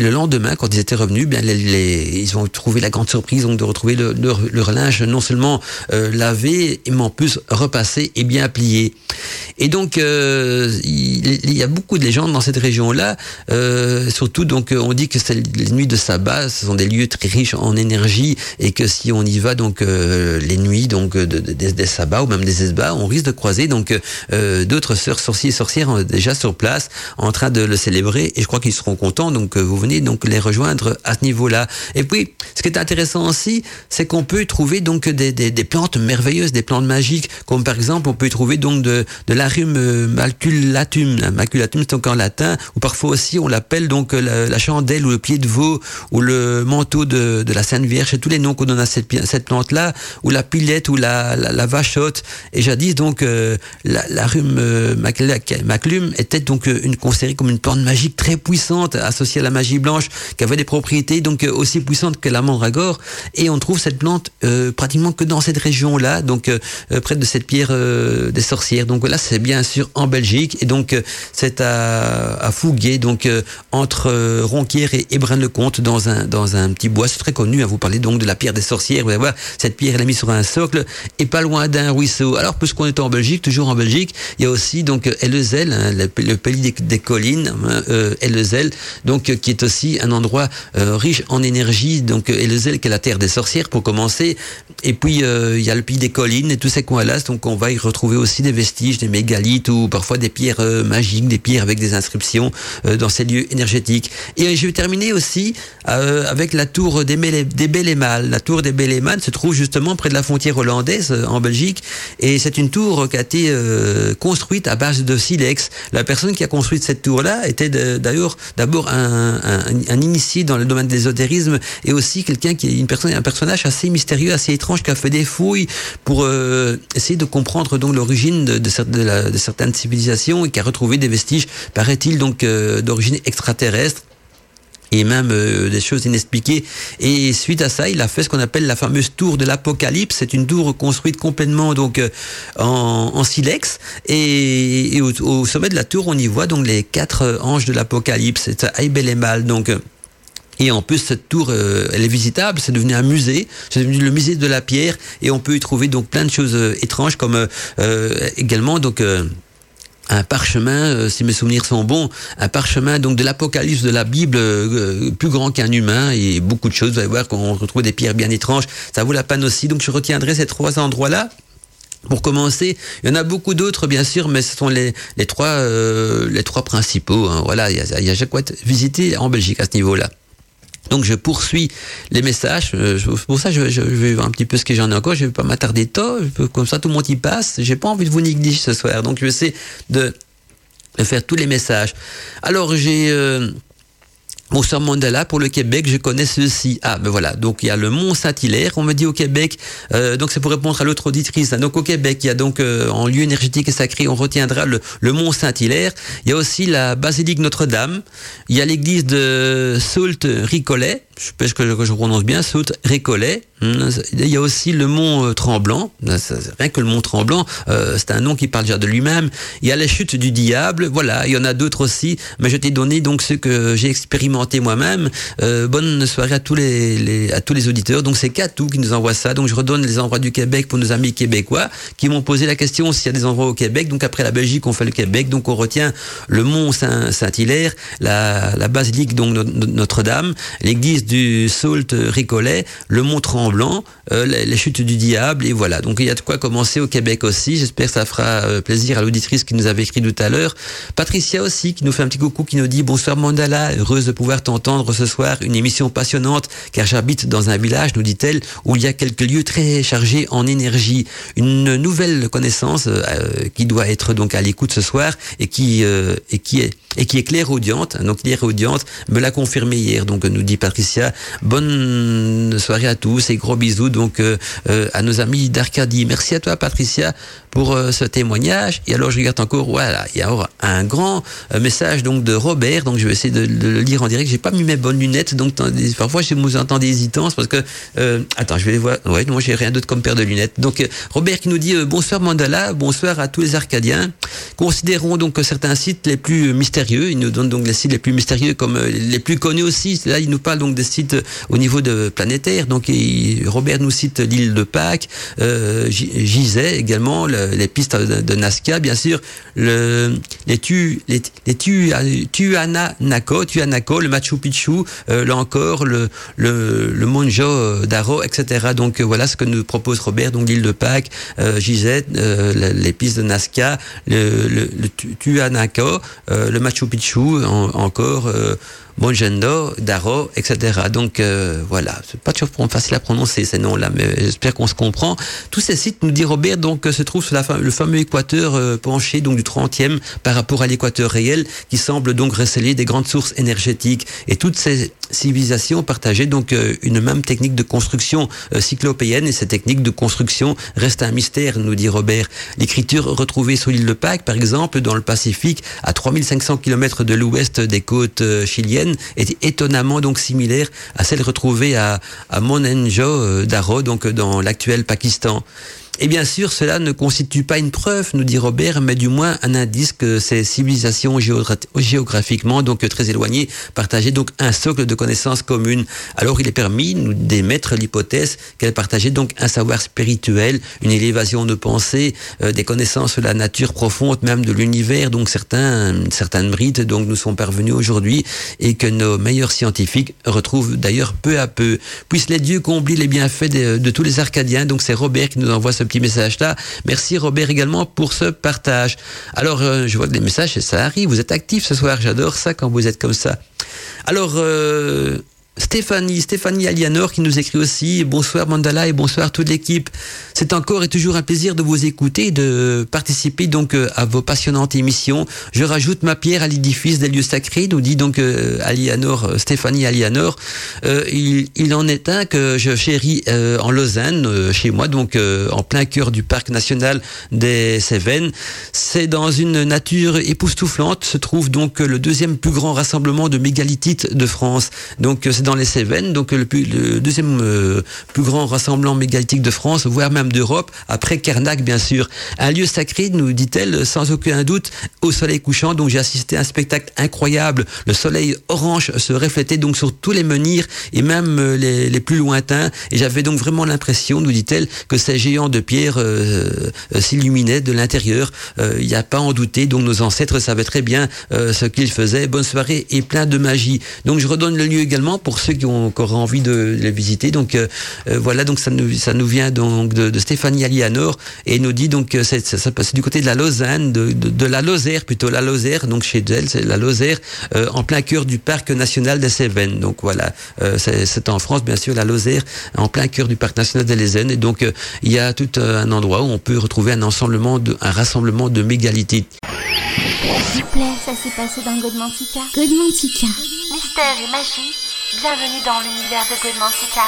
le lendemain, quand ils étaient revenus, bien ils ont trouvé la grande surprise donc de retrouver le, leur, leur, linge non seulement euh, lavé, mais en plus repassé et bien plié. Et donc il, il, y a beaucoup de légendes dans cette région-là, surtout donc on dit que les nuits de sabbat, ce sont des lieux très riches en énergie et que si on y va donc euh, les nuits donc de, de, des sabbats ou même des esbats, on risque de croiser donc euh, d'autres sœurs sorciers et sorcières déjà sur place en train de le célébrer et je crois qu'ils seront contents donc vous venez donc les rejoindre à ce niveau-là. Et puis ce qui est intéressant aussi, c'est qu'on peut trouver donc des, des, plantes merveilleuses, des plantes magiques comme par exemple on peut trouver donc de, de l'arum maculatum, maculatum c'est encore latin ou parfois aussi on l'appelle donc la, la chandelle ou le pied de veau ou le manteau de, de la Sainte Vierge, et tous les noms qu'on donne à cette, plante-là, ou la pilette, ou la, la, la vachotte. Et jadis, donc, euh, la, rhume euh, était donc euh, une considérée comme une plante magique très puissante, associée à la magie blanche, qui avait des propriétés donc aussi puissantes que la mandragore. Et on trouve cette plante euh, pratiquement que dans cette région-là, donc près de cette pierre des sorcières. Donc là, c'est bien sûr en Belgique, et donc c'est à, à Fouguet, donc entre Ronquière et, et le comte dans un, dans un petit bois. C'est très connu. à hein. Vous parlez donc de la pierre des sorcières. Vous allez voir, cette pierre, elle est mise sur un socle et pas loin d'un ruisseau. Alors, puisqu'on est en Belgique, toujours en Belgique, il y a aussi donc Ellezel, hein, le, pays des, collines, hein, euh, Ellezel, donc qui est aussi un endroit euh, riche en énergie. Donc Ellezel, qui est la terre des sorcières pour commencer. Et puis euh, il y a le pays des collines et tous ces coins-là. Donc on va y retrouver aussi des vestiges, des mégalithes ou parfois des pierres euh, magiques, des pierres avec des inscriptions euh, dans ces lieux énergétiques. Et je vais terminer aussi euh, avec la tour des, des Bellémales. La tour des Bellémales se trouve justement près de la frontière hollandaise euh, en Belgique et c'est une tour qui a été euh, construite à base de silex. La personne qui a construit cette tour-là était d'ailleurs d'abord un, initié dans le domaine de l'ésotérisme et aussi quelqu'un qui est une personne, un personnage assez mystérieux, assez étrange qui a fait des fouilles pour euh, essayer de comprendre donc l'origine de, certaines civilisations et qui a retrouvé des vestiges, paraît-il donc euh, d'origine extraterrestre et même euh, des choses inexpliquées. Et suite à ça, il a fait ce qu'on appelle la fameuse tour de l'Apocalypse. C'est une tour construite complètement donc euh, en, silex. Et, au, sommet de la tour, on y voit donc les quatre anges de l'Apocalypse. C'est Aibel et Mal. Donc et en plus, cette tour, euh, elle est visitable. C'est devenu un musée. C'est devenu le musée de la pierre. Et on peut y trouver donc plein de choses euh, étranges, comme euh, également donc un parchemin, euh, si mes souvenirs sont bons, un parchemin donc de l'Apocalypse de la Bible euh, plus grand qu'un humain et beaucoup de choses. Vous allez voir qu'on retrouve des pierres bien étranges. Ça vaut la peine aussi. Donc je retiendrai ces trois endroits-là pour commencer, il y en a beaucoup d'autres bien sûr, mais ce sont les, trois euh, les trois principaux. Hein. Voilà, il y a, a visiter en Belgique à ce niveau-là. Donc je poursuis les messages. Euh, pour ça, je, je, vais voir un petit peu ce que j'en ai encore. Je vais pas m'attarder tôt. Comme ça, tout le monde y passe. J'ai pas envie de vous négliger ce soir. Donc je vais essayer de, de faire tous les messages. Alors j'ai euh, Bonsoir Mandela, pour le Québec, je connais ceci. Ah, ben voilà. Donc, il y a le Mont Saint-Hilaire, on me dit au Québec. Euh, donc, c'est pour répondre à l'autre auditrice. Donc, au Québec, il y a donc, euh, en lieu énergétique et sacré, on retiendra le, le Mont Saint-Hilaire. Il y a aussi la basilique Notre-Dame. Il y a l'église de Sault-Ricollet. Je que je, que je prononce bien, Sault-Récollet. Il y a aussi le mont euh, Tremblant. Rien que le mont Tremblant, euh, c'est un nom qui parle déjà de lui-même. Il y a les chutes du diable. Voilà, il y en a d'autres aussi. Mais je t'ai donné donc ce que j'ai expérimenté moi-même. Euh, bonne soirée à tous les, les, à tous les auditeurs. Donc c'est Katou qui nous envoie ça. Donc je redonne les endroits du Québec pour nos amis québécois qui m'ont posé la question s'il y a des endroits au Québec. Donc après la Belgique, on fait le Québec. Donc on retient le mont Saint-Hilaire, la, la basilique donc Notre-Dame, l'église du Sault Récollet, le mont Tremblant, euh, les, chutes du diable, et voilà. Donc il y a de quoi commencer au Québec aussi. J'espère que ça fera euh, plaisir à l'auditrice qui nous avait écrit tout à l'heure. Patricia aussi, qui nous fait un petit coucou, qui nous dit bonsoir Mandala, heureuse de pouvoir t'entendre ce soir. Une émission passionnante, car j'habite dans un village, nous dit-elle, où il y a quelques lieux très chargés en énergie. Une nouvelle connaissance euh, qui doit être donc à l'écoute ce soir et qui euh, et qui est et qui est clairaudiente. Donc clairaudiente me l'a confirmé hier. Donc nous dit Patricia, bonne soirée à tous et gros bisous donc euh, euh, à nos amis d'Arcadie. Merci à toi Patricia pour euh, ce témoignage. Et alors je regarde encore, voilà, il y a un grand message donc de Robert. Donc je vais essayer de, le lire en direct. J'ai pas mis mes bonnes lunettes, donc parfois je vous entends des hésitance parce que attends, je vais voir. Ouais, moi j'ai rien d'autre comme paire de lunettes. Donc Robert qui nous dit bonsoir Mandala, bonsoir à tous les Arcadiens. Considérons donc certains sites les plus mystérieux. Il nous donne donc les sites les plus mystérieux comme les plus connus aussi. Là, il nous parle donc des sites au niveau de planétaire. Donc Robert nous cite l'île de Pâques, euh, également, le, les pistes de, Nazca, bien sûr, le, les tu les, les tu, le Machu Picchu, euh, là encore le Monjo Daro, etc. Donc voilà ce que nous propose Robert. Donc l'île de Pâques, euh, euh, les pistes de Nazca, le, le, le euh, le Machu Picchu, en, encore. Euh, Mojendo, Daro, etc. Donc euh, voilà, c'est pas toujours facile à prononcer ces noms-là, mais j'espère qu'on se comprend. Tous ces sites, nous dit Robert, donc se trouvent sur le fameux équateur euh, penché donc du 30e par rapport à l'équateur réel, qui semble donc receler des grandes sources énergétiques. Et toutes ces civilisations partageaient donc euh, une même technique de construction euh, cyclopéenne, et cette technique de construction reste un mystère, nous dit Robert. L'écriture retrouvée sur l'île de Pâques, par exemple, dans le Pacifique, à 3500 km de l'ouest des côtes euh, est étonnamment donc similaire à celle retrouvée à, à Mohenjo-Daro, donc dans l'actuel Pakistan. Et bien sûr, cela ne constitue pas une preuve, nous dit Robert, mais du moins un indice que ces civilisations géographiquement donc très éloignées partageaient donc un socle de connaissances communes. Alors il est permis nous d'émettre l'hypothèse qu'elles partageaient donc un savoir spirituel, une élévation de pensée, euh, des connaissances sur la nature profonde même de l'univers. Donc certains certaines brides donc nous sont parvenus aujourd'hui et que nos meilleurs scientifiques retrouvent d'ailleurs peu à peu. Puissent les dieux combler les bienfaits de, de tous les Arcadiens. Donc c'est Robert qui nous envoie ce petit message-là. Merci Robert également pour ce partage. Alors, euh, je vois que les messages, ça arrive. Vous êtes actifs ce soir. J'adore ça quand vous êtes comme ça. Alors, euh, Stéphanie, Stéphanie Alianor qui nous écrit aussi bonsoir Mandala et bonsoir toute l'équipe. C'est encore et toujours un plaisir de vous écouter, de participer donc euh, à vos passionnantes émissions. Je rajoute ma pierre à l'édifice des lieux sacrés, nous dit donc euh, Alianor, euh, Stéphanie Alianor. Il, en est un que je chéris en Lausanne, chez moi, donc en plein cœur du parc national des Cévennes. C'est dans une nature époustouflante se trouve donc le deuxième plus grand rassemblement de mégalithites de France. Donc dans les Cévennes, donc le, deuxième euh, plus grand rassemblement mégalithique de France, voire même d'Europe, après Kernac bien sûr. Un lieu sacré, nous dit-elle, sans aucun doute, au soleil couchant. Donc j'ai assisté à un spectacle incroyable. Le soleil orange se reflétait donc sur tous les menhirs et même euh, les, les plus lointains. Et j'avais donc vraiment l'impression, nous dit-elle, que ces géants de pierre euh, s'illuminaient de l'intérieur. Il n'y a pas en douter. Donc nos ancêtres savaient très bien ce qu'ils faisaient. Bonne soirée et plein de magie. Donc je redonne le lieu également pour pour ceux qui ont encore envie de les visiter. Donc voilà, donc ça nous, ça nous vient donc de, de Stéphanie Alianor et nous dit donc c'est, ça, passe du côté de la Lausanne, de, de, de, la Lozère plutôt, la Lozère, donc chez elle, c'est la Lozère, en plein cœur du parc national des Cévennes. Donc voilà, c'est, en France bien sûr, la Lozère, en plein cœur du parc national des Cévennes. Et donc il y a tout un endroit où on peut retrouver un ensemble de, un rassemblement de mégalithes. S'il vous plaît, ça s'est passé dans Godmantica. Godmantica. Mystère et magie, bienvenue dans l'univers de Godmantica.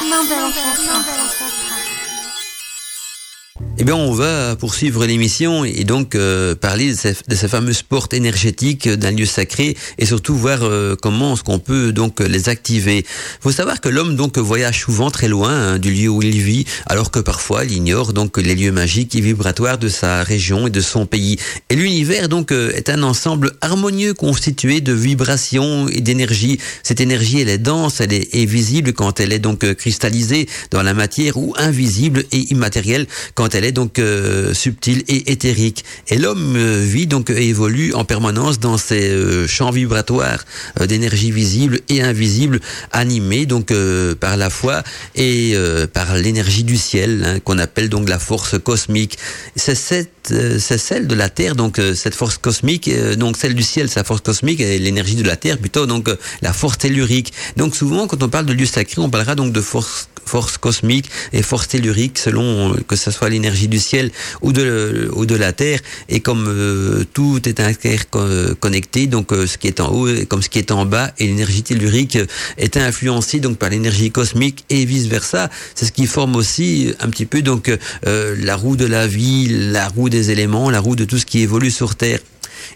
Eh bien, on va poursuivre l'émission et donc euh, parler de ces, de ces, fameuses portes énergétiques d'un lieu sacré et surtout voir euh, comment est-ce qu'on peut donc les activer. Faut savoir que l'homme donc voyage souvent très loin hein, du lieu où il vit, alors que parfois il ignore donc les lieux magiques et vibratoires de sa région et de son pays. Et l'univers donc euh, est un ensemble harmonieux constitué de vibrations et d'énergie. Cette énergie, elle est dense, elle est, est visible quand elle est donc cristallisée dans la matière ou invisible et immatérielle quand elle est donc euh, subtil et éthérique. Et l'homme euh, vit donc et évolue en permanence dans ces euh, champs vibratoires d'énergie visible et invisible, animés donc par la foi et par l'énergie du ciel, hein, qu'on appelle donc la force cosmique. C'est cette, c'est celle de la Terre, donc cette force cosmique, donc celle du ciel, sa force cosmique, et l'énergie de la Terre plutôt, donc la force tellurique. Donc souvent, quand on parle de lieu sacré, on parlera donc de force force cosmique et force tellurique selon que ce soit l'énergie du ciel ou de, ou de la terre. Et comme euh, tout est interconnecté, donc euh, ce qui est en haut comme ce qui est en bas, et l'énergie tellurique est influencée donc par l'énergie cosmique et vice versa. C'est ce qui forme aussi un petit peu donc euh, la roue de la vie, la roue des éléments, la roue de tout ce qui évolue sur Terre.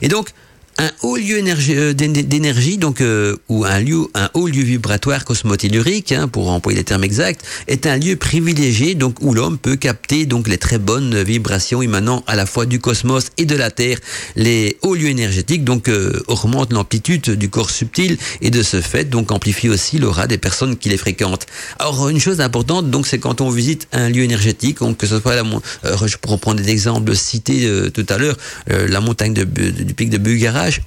Et donc un haut lieu euh, d'énergie, donc euh, ou un lieu, un haut lieu vibratoire cosmotellurique, hein, pour employer les termes exacts, est un lieu privilégié, donc où l'homme peut capter donc les très bonnes vibrations émanant à la fois du cosmos et de la Terre. Les hauts lieux énergétiques donc euh, augmentent l'amplitude du corps subtil et de ce fait donc amplifient aussi l'aura des personnes qui les fréquentent. Alors une chose importante donc c'est quand on visite un lieu énergétique, donc que ce soit la, je pourrais prendre des exemples cités tout à l'heure, la montagne du pic de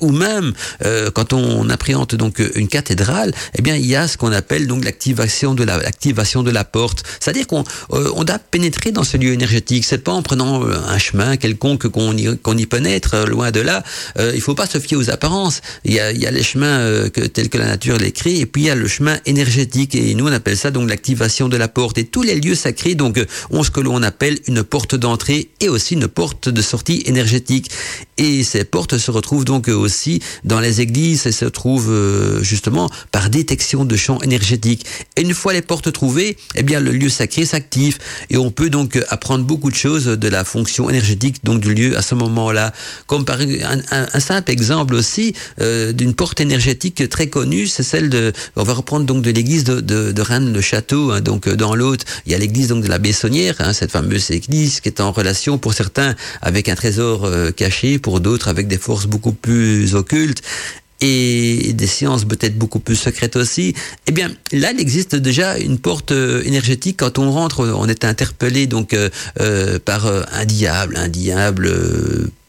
Ou même euh, quand on appréhende donc une cathédrale, eh bien il y a ce qu'on appelle donc l'activation de la l'activation de la porte. C'est-à-dire qu'on euh, on doit pénétrer dans ce lieu énergétique. C'est pas en prenant euh, un chemin quelconque qu'on y qu'on y pénètre. Loin de là, euh, il faut pas se fier aux apparences. Il y a, il y a les chemins tels que la nature crée, et puis il y a le chemin énergétique. Et nous on appelle ça donc l'activation de la porte. Et tous les lieux sacrés donc ont ce que l'on appelle une porte d'entrée et aussi une porte de sortie énergétique. Et ces portes se retrouvent donc aussi dans les églises et se trouvent euh, justement par détection de champs énergétiques. Et une fois les portes trouvées, eh bien le lieu sacré s'active et on peut donc apprendre beaucoup de choses de la fonction énergétique donc du lieu à ce moment-là. Comme par un, simple exemple aussi euh, d'une porte énergétique très connue, c'est celle de, on va reprendre donc de l'église de, de, de Rennes-le-Château, hein, donc dans l'autre, il y a l'église donc de la Bessonnière, hein, cette fameuse église qui est en relation pour certains avec un trésor euh, caché, pour d'autres avec des forces beaucoup plus occultes et des sciences peut-être beaucoup plus secrètes aussi, eh bien là il existe déjà une porte euh, énergétique. Quand on rentre, on est interpellé donc euh, euh, par un diable, un diable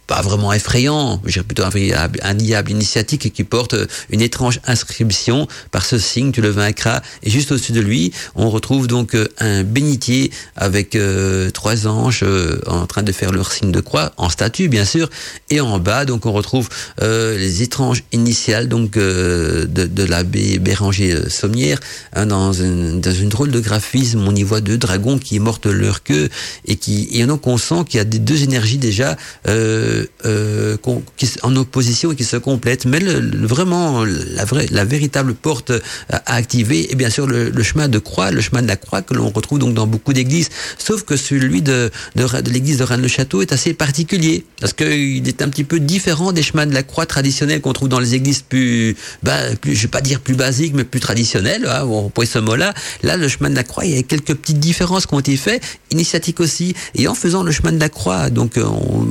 pas vraiment effrayant, je plutôt un, diable initiatique qui porte une étrange inscription par ce signe tu le vaincras. Et juste au-dessus de lui on retrouve donc euh, un bénitier avec euh, trois anges euh, en train de faire leur signe de croix en statue bien sûr. Et en bas donc on retrouve euh, les étranges initiales donc de, de l'abbé Béranger Sommière hein, dans, une, dans une drôle de graphisme. On y voit deux dragons qui mortent leur queue et qui et donc on sent qu'il y a des deux énergies déjà euh, euh, qui, en opposition et qui se complètent. Mais vraiment, la, vraie, la véritable porte à, activer est bien sûr le, chemin de croix, le chemin de la croix que l'on retrouve donc dans beaucoup d'églises. Sauf que celui de, de, de l'église de Rennes-le-Château est assez particulier parce qu'il est un petit peu différent des chemins de la croix traditionnels qu'on trouve dans les églises plus, bah, plus, je vais pas dire plus basiques, mais plus traditionnelles. Hein, on pourrait ce mot-là. Là, le chemin de la croix, il y a quelques petites différences qui ont été faites, initiatiques aussi. Et en faisant le chemin de la croix, donc en,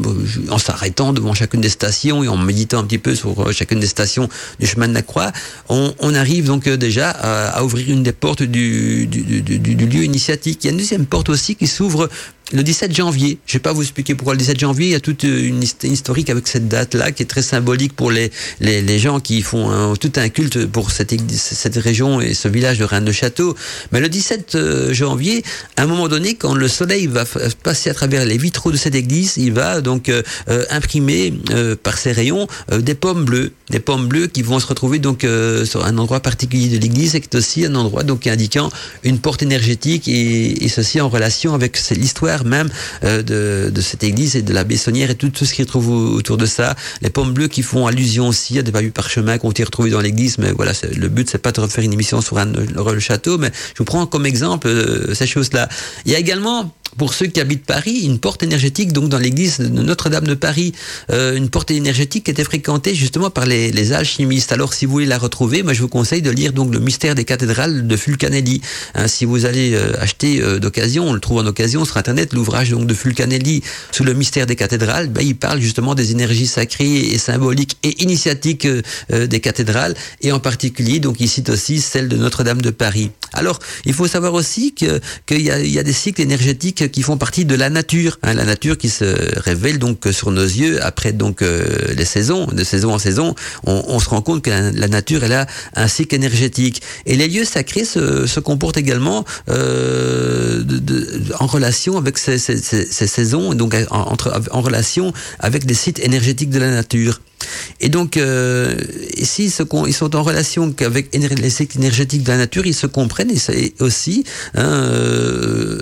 en s'arrêtant devant chacune des stations et en méditant un petit peu sur chacune des stations du chemin de la Croix, on, arrive donc déjà à, ouvrir une des portes du, lieu initiatique. Il y a une deuxième porte aussi qui s'ouvre le 17 janvier. Je ne vais pas vous expliquer pourquoi le 17 janvier. Il y a toute une, historique avec cette date-là qui est très symbolique pour les, les, gens qui font tout un culte pour cette, cette région et ce village de Rennes-de-Château. Mais le 17 euh, janvier, à un moment donné, quand le soleil va passer à travers les vitraux de cette église, il va donc euh, euh imprimer euh, par ses rayons des pommes bleues, des pommes bleues qui vont se retrouver donc sur un endroit particulier de l'église. Et qui est aussi un endroit donc indiquant une porte énergétique et, ceci en relation avec l'histoire même de, cette église et de la Bessonnière et tout, ce qui se trouve autour de ça. Les pommes bleues qui font allusion aussi à des par parchemins qu'on été retrouvés dans l'église, mais voilà, le but c'est pas de refaire une émission sur un, le, le, château, mais je vous prends comme exemple ces choses-là. Il y a également love pour ceux qui habitent Paris, une porte énergétique, donc dans l'église de Notre-Dame de Paris, euh, une porte énergétique qui était fréquentée justement par les, les, alchimistes. Alors, si vous voulez la retrouver, moi je vous conseille de lire donc le mystère des cathédrales de Fulcanelli. Hein, si vous allez euh, acheter euh, d'occasion, on le trouve en occasion sur Internet, l'ouvrage donc de Fulcanelli sous le mystère des cathédrales, ben, il parle justement des énergies sacrées et symboliques et initiatiques euh, des cathédrales, et en particulier, donc il cite aussi celle de Notre-Dame de Paris. Alors, il faut savoir aussi qu'il que y, a, y a des cycles énergétiques qui font partie de la nature, hein, la nature qui se révèle donc sur nos yeux après donc euh, les saisons, de saison en saison, on, on se rend compte que la, nature elle a un cycle énergétique et les lieux sacrés se, se comportent également euh, de, de, en relation avec ces, ces, ces, saisons, donc en, en relation avec des sites énergétiques de la nature. Et donc, euh, s'ils ils sont en relation avec les cycles énergétiques de la nature, ils se comprennent et c'est aussi hein, euh,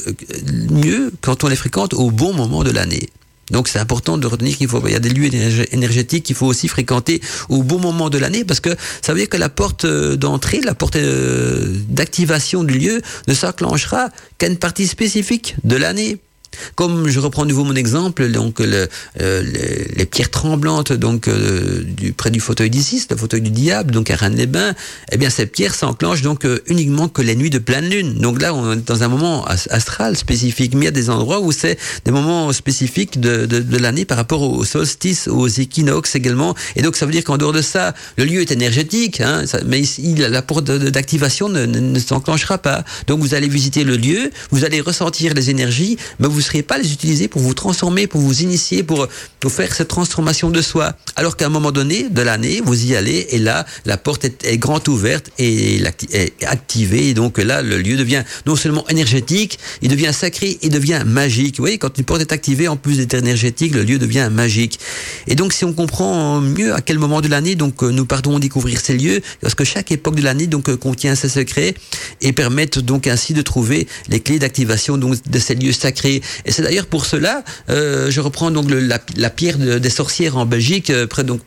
mieux quand on les fréquente au bon moment de l'année. Donc c'est important de retenir qu'il faut il y a des lieux énergétiques qu'il faut aussi fréquenter au bon moment de l'année parce que ça veut dire que la porte euh, d'entrée, la porte euh, d'activation du lieu ne s'enclenchera qu'à une partie spécifique de l'année. Comme je reprends de nouveau mon exemple, donc euh, les, pierres tremblantes donc euh, près du fauteuil d'Isis, le fauteuil du diable, donc à Rennes-les-Bains, eh bien ces pierres s'enclenchent donc euh, uniquement que les nuits de pleine lune. Donc là, on est dans un moment astral spécifique, mais il y a des endroits où c'est des moments spécifiques de, l'année par rapport au solstice, aux équinoxes également. Et donc ça veut dire qu'en dehors de ça, le lieu est énergétique, hein, mais ici, la porte d'activation ne, ne s'enclenchera pas. Donc vous allez visiter le lieu, vous allez ressentir les énergies, mais vous ne serez pas les utiliser pour vous transformer, pour vous initier, pour, pour faire cette transformation de soi. Alors qu'à un moment donné de l'année, vous y allez et là, la porte est, est grande ouverte et est activée. Et donc là, le lieu devient non seulement énergétique, il devient sacré, il devient magique. Vous voyez, quand une porte est activée, en plus d'être énergétique, le lieu devient magique. Et donc, si on comprend mieux à quel moment de l'année, donc nous partons découvrir ces lieux, parce que chaque époque de l'année donc contient ses secrets et permettent donc ainsi de trouver les clés d'activation donc de ces lieux sacrés. Et c'est d'ailleurs pour cela, euh, je reprends donc le, la, la, pierre de, des sorcières en Belgique, euh, près, donc,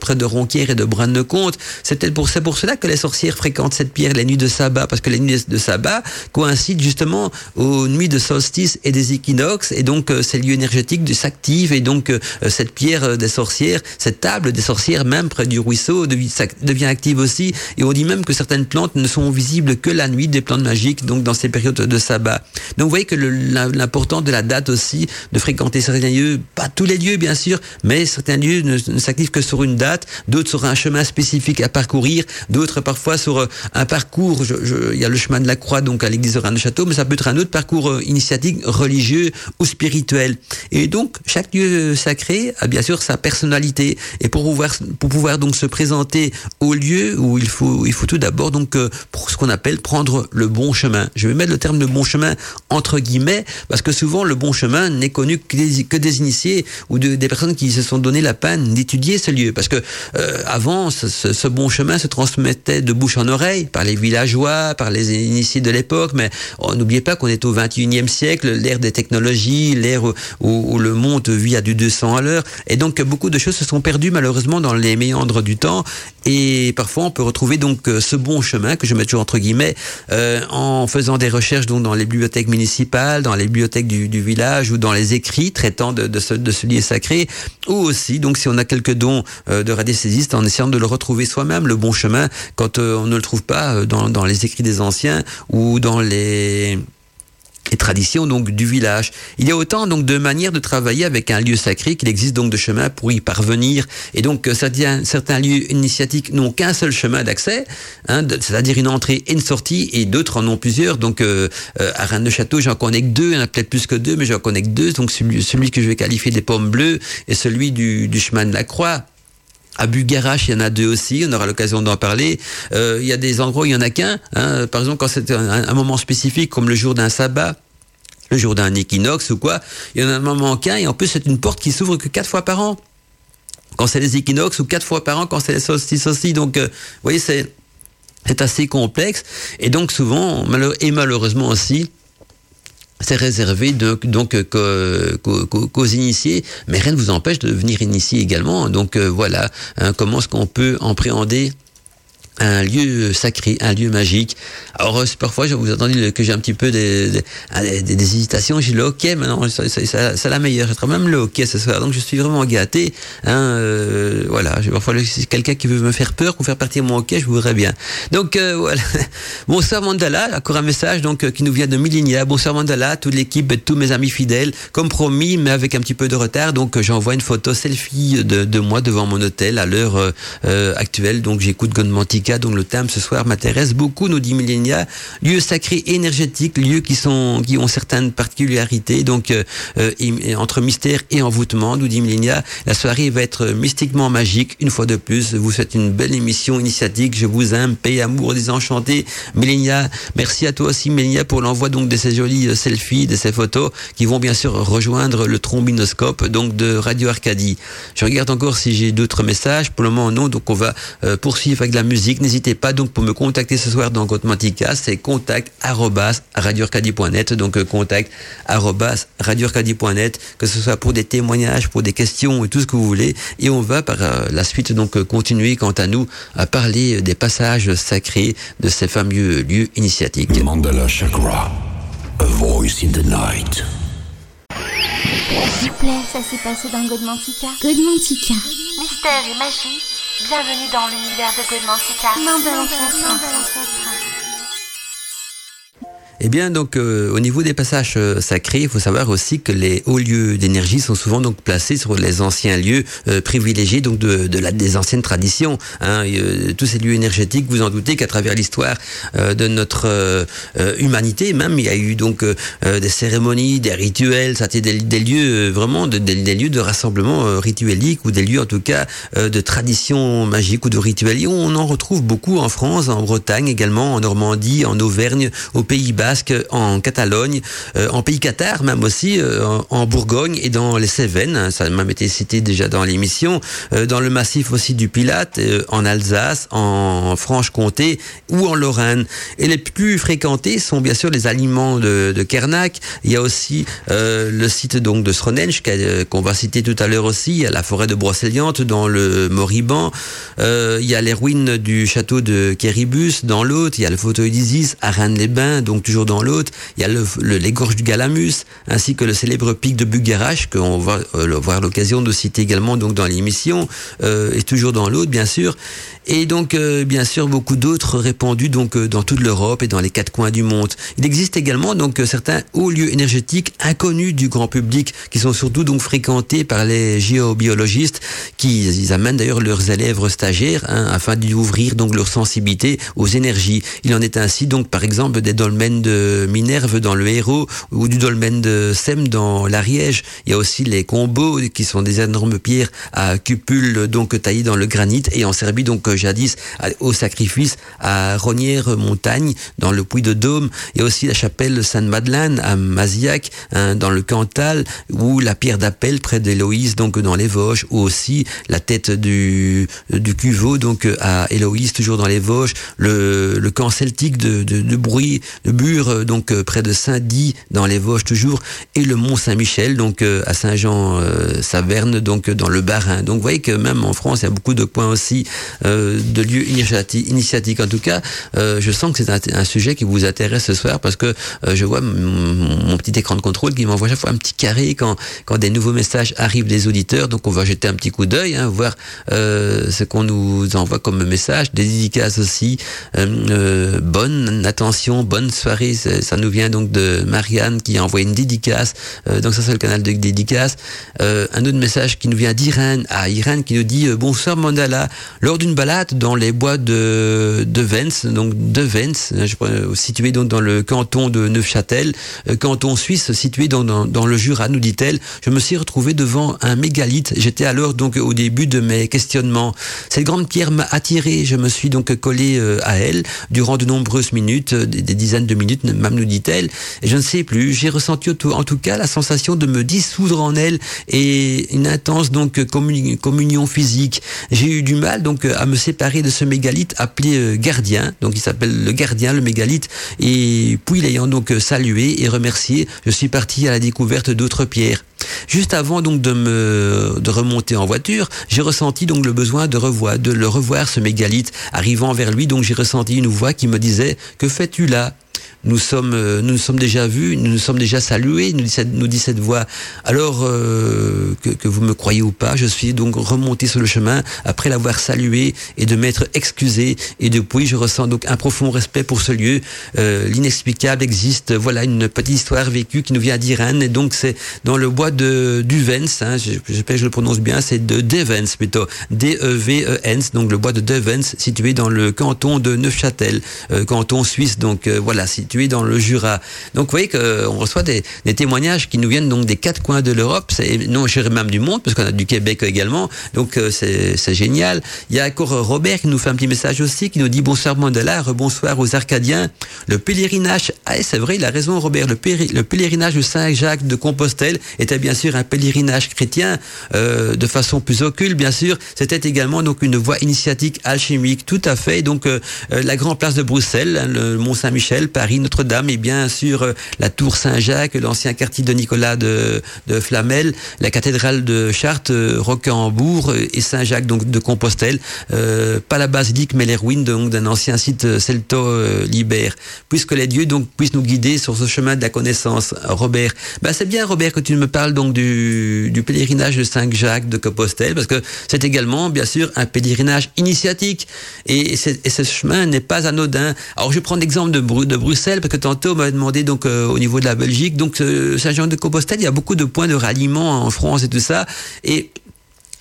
près de Ronquière et de Braine-le-Comte. C'est pour, pour cela que les sorcières fréquentent cette pierre les nuits de sabbat, parce que les nuits de sabbat coïncident justement aux nuits de solstice et des équinoxes, et donc euh, ces lieux énergétiques s'activent, et donc euh, cette pierre des sorcières, cette table des sorcières, même près du ruisseau, devient active aussi, et on dit même que certaines plantes ne sont visibles que la nuit des plantes magiques, donc dans ces périodes de sabbat. Donc vous voyez que l'important de la date aussi de fréquenter certains lieux, pas tous les lieux bien sûr, mais certains lieux ne, s'activent que sur une date, d'autres sur un chemin spécifique à parcourir, d'autres parfois sur euh, un parcours, il y a le chemin de la croix donc à l'église de Rennes-Château, mais ça peut être un autre parcours euh, initiatique religieux ou spirituel. Et donc chaque lieu sacré a bien sûr sa personnalité et pour pouvoir pour pouvoir donc se présenter au lieu où il faut il faut tout d'abord donc euh, pour ce qu'on appelle prendre le bon chemin. Je vais mettre le terme de bon chemin entre guillemets parce que souvent le bon chemin n'est connu que des, initiés ou de, des personnes qui se sont donné la peine d'étudier ce lieu. Parce que euh, avant, ce, bon chemin se transmettait de bouche en oreille par les villageois, par les initiés de l'époque. Mais oh, n'oubliez pas qu'on est au 21e siècle, l'ère des technologies, l'ère où, le monde vit à du 200 à l'heure. Et donc beaucoup de choses se sont perdues malheureusement dans les méandres du temps. Et parfois on peut retrouver donc euh, ce bon chemin que je mets toujours entre guillemets euh, en faisant des recherches donc dans les bibliothèques municipales, dans les bibliothèques du, du village ou dans les écrits traitant de, de, ce, de ce lieu sacré, ou aussi donc si on a quelques dons euh, de radiesthésiste en essayant de le retrouver soi-même le bon chemin quand euh, on ne le trouve pas euh, dans, dans les écrits des anciens ou dans les et traditions donc du village. Il y a autant donc de manières de travailler avec un lieu sacré qu'il existe donc de chemins pour y parvenir. Et donc certains, certains lieux initiatiques n'ont qu'un seul chemin d'accès, hein, c'est-à-dire une entrée et une sortie, et d'autres en ont plusieurs. Donc euh, euh, à Rennes-le-Château, j'en connais que deux, a peut-être plus que deux, mais j'en connais que deux. Donc celui, celui que je vais qualifier des pommes bleues et celui du, du chemin de la Croix. À Bugarache, il y en a deux aussi, on aura l'occasion d'en parler. Euh, il y a des endroits où il y en a qu'un. Hein. Par exemple, quand c'est un, un, moment spécifique, comme le jour d'un sabbat, le jour d'un équinoxe ou quoi, il y en a un moment qu'un, et en plus c'est une porte qui s'ouvre que quatre fois par an. Quand c'est les équinoxes, ou quatre fois par an quand c'est les solstices aussi. Donc, euh, vous voyez, c'est c'est assez complexe, et donc souvent, et malheureusement aussi, c'est réservé donc, donc qu'aux, qu'aux initiés, mais rien ne vous empêche de venir initier également. Donc euh, voilà, hein, comment est-ce qu'on peut appréhender un lieu sacré, un lieu magique. Alors parfois, je vous entendu que j'ai un petit peu des, des, des, des hésitations. J'ai le hockey maintenant, c'est la meilleure. Je même le hockey ce soir, donc je suis vraiment gâté. Hein, euh, voilà, parfois quelqu'un qui veut me faire peur ou faire partir mon hockey, je voudrais bien. Donc euh, voilà. *laughs* Bonsoir Mandala, encore un message donc qui nous vient de Milinia. Bonsoir Mandala, toute l'équipe, tous mes amis fidèles, comme promis, mais avec un petit peu de retard. Donc j'envoie une photo selfie de, de moi devant mon hôtel à l'heure euh, actuelle. Donc j'écoute Donc le thème ce soir m'intéresse beaucoup, nous dit Millenia. Lieux sacrés énergétiques, lieux qui sont qui ont certaines particularités, donc euh, entre mystère et envoûtement, nous dit Millenia. La soirée va être mystiquement magique, une fois de plus. Vous faites une belle émission initiatique, je vous aime, paix, amour, désenchanté. Millenia, merci à toi aussi Millenia pour l'envoi donc de ces jolis selfies, de ces photos qui vont bien sûr rejoindre le trombinoscope donc de Radio Arcadie. Je regarde encore si j'ai d'autres messages. Pour le moment non, donc on va euh, poursuivre avec la musique. N'hésitez pas donc pour me contacter ce soir dans Gothmantica, c'est contact donc euh, contact radioarcadie.net, que ce soit pour des témoignages, pour des questions et tout ce que vous voulez. Et on va par euh, la suite donc euh, continuer quant à nous à parler des passages sacrés de ces fameux lieux initiatiques. Mandala Chakra, a voice in the night. S'il vous plaît, ça s'est passé dans Godmantica. Godmantica. Mystère et magie, bienvenue dans l'univers de Godmantica. Chakra. Eh bien, donc, euh, au niveau des passages euh, sacrés, il faut savoir aussi que les hauts lieux d'énergie sont souvent donc placés sur les anciens lieux euh, privilégiés donc de, de la, des anciennes traditions. Hein, euh, tous ces lieux énergétiques, vous en doutez qu'à travers l'histoire euh, de notre euh, humanité, même, il y a eu donc des cérémonies, des rituels, ça a été des, lieux vraiment de, des, des, lieux de rassemblement rituelique ou des lieux en tout cas de tradition magique ou de rituels. Et on en retrouve beaucoup en France, en Bretagne également, en Normandie, en Auvergne, aux Pays-Bas en Catalogne, euh, en Pays Qatar même aussi, euh, en, Bourgogne et dans les Cévennes, hein, ça a même été cité déjà dans l'émission, euh, dans le massif aussi du Pilate, en Alsace, en Franche-Comté ou en Lorraine. Et les plus fréquentés sont bien sûr les aliments de, de Kernac. Il y a aussi le site donc de Sronench qu'on va citer tout à l'heure aussi, il y a la forêt de Brocéliande dans le Morbihan, il y a les ruines du château de Kéribus dans l'autre, il y a le fauteuil d'Isis à Rennes-les-Bains, donc toujours dans l'autre. Il y a le, le, les gorges du Galamus, ainsi que le célèbre pic de Bugarache, qu'on va euh, avoir l'occasion de citer également donc dans l'émission, euh, et toujours dans l'autre, bien sûr. Et donc, euh, bien sûr, beaucoup d'autres répandus donc euh, dans toute l'Europe et dans les quatre coins du monde. Il existe également donc euh, certains hauts lieux énergétiques inconnus du grand public, qui sont surtout donc fréquentés par les géobiologistes, qui amènent d'ailleurs leurs élèves stagiaires hein, afin d'ouvrir donc leur sensibilité aux énergies. Il en est ainsi donc par exemple des dolmens de Minerve dans le Hérault ou du dolmen de Sem dans l'Ariège. Il y a aussi les combos qui sont des énormes pierres à cupules donc taillées dans le granit et en Serbie donc jadis au sacrifice à Ronière-Montagne, dans le Puy de Dôme. Il y a aussi la chapelle Sainte-Madeleine à Maziac, hein, dans le Cantal, ou la pierre d'appel près d'Héloïse, donc dans les Vosges, ou aussi la tête du, du Cuveau, donc à Héloïse, toujours dans les Vosges, le, camp celtique de, de, de Bruy, de Bure, donc près de Saint-Die, dans les Vosges toujours, et le Mont Saint-Michel, donc à Saint-Jean-Saverne, donc dans le Bas-Rhin. Donc vous voyez que même en France, il y a beaucoup de points aussi euh, de lieux initiatiques. En tout cas, euh, je sens que c'est un, sujet qui vous intéresse ce soir parce que euh, je vois mon petit écran de contrôle qui m'envoie chaque fois un petit carré quand, quand des nouveaux messages arrivent des auditeurs. Donc on va jeter un petit coup d'œil, hein, voir euh, ce qu'on nous envoie comme message, des dédicaces aussi. bonne attention, bonne soirée attiré. Ça nous vient donc de Marianne qui a envoyé une dédicace. donc ça c'est le canal de dédicace. un autre message qui nous vient d'Irène. à Irène qui nous dit bonsoir Mandala. Lors d'une balade dans les bois de de Vence, donc de Vence, situé donc dans le canton de Neufchâtel, canton suisse situé dans, dans, le Jura, nous dit-elle. Je me suis retrouvé devant un mégalithe. J'étais alors donc au début de mes questionnements. Cette grande pierre m'a attiré. Je me suis donc collé euh, à elle durant de nombreuses minutes, euh, des, dizaines de minutes, même nous dit-elle. Je ne sais plus. J'ai ressenti en tout cas la sensation de me dissoudre en elle et une intense donc communion physique. J'ai eu du mal donc à me séparer de ce mégalithe appelé euh, gardien. Donc il s'appelle le gardien, le mégalithe. Et puis l'ayant donc salué et remercié, je suis parti à la découverte d'autres pierres. Juste avant donc de me de remonter en voiture, j'ai ressenti donc le besoin de revoir de le revoir ce mégalithe. Arrivant vers lui, donc j'ai ressenti une voix qui me disait que fais-tu là? Nous sommes, euh, nous nous sommes déjà vus, nous nous sommes déjà salués, nous dit cette, nous dit cette voix. Alors euh, que, que, vous me croyez ou pas, je suis donc remonté sur le chemin après l'avoir salué et de m'être excusé. Et depuis, je ressens donc un profond respect pour ce lieu. Euh, L'inexplicable existe. Voilà une petite histoire vécue qui nous vient d'Irène. Et donc c'est dans le bois de Duvens. Hein, J'espère que je le prononce bien. C'est de Devens plutôt. D-E-V-E-N. Donc le bois de Devens, situé dans le canton de Neufchâtel, euh, canton suisse. Donc euh, voilà dans le Jura. Donc vous voyez qu'on reçoit des, témoignages qui nous viennent donc des quatre coins de l'Europe, non je même du monde, parce qu'on a du Québec également, donc euh, c'est génial. Il y a encore Robert qui nous fait un petit message aussi, qui nous dit bonsoir Mandela, bonsoir aux Arcadiens. Le pèlerinage, ah, c'est vrai, il a raison Robert, le, le pèlerinage de Saint-Jacques de Compostelle était bien sûr un pèlerinage chrétien, euh, de façon plus occulte bien sûr. C'était également donc une voie initiatique alchimique, tout à fait. Donc euh, la grande place de Bruxelles, hein, le Mont Saint-Michel, Paris, notre-Dame et bien sûr euh, la tour Saint-Jacques, l'ancien quartier de Nicolas de, de, Flamel, la cathédrale de Chartres, euh, Rocambourg euh, et Saint-Jacques donc de Compostelle. pas la basilique mais les ruines donc d'un ancien site celto-libère. Puisque les dieux donc puissent nous guider sur ce chemin de la connaissance. Robert, ben c'est bien Robert que tu me parles donc du, du pèlerinage de Saint-Jacques de Compostelle parce que c'est également bien sûr un pèlerinage initiatique et, et ce chemin n'est pas anodin. Alors je prends l'exemple de, de Bruxelles parce que tantôt on m'avait demandé donc euh, au niveau de la Belgique, donc euh, Saint-Jean de Compostelle, il y a beaucoup de points de ralliement en France et tout ça, et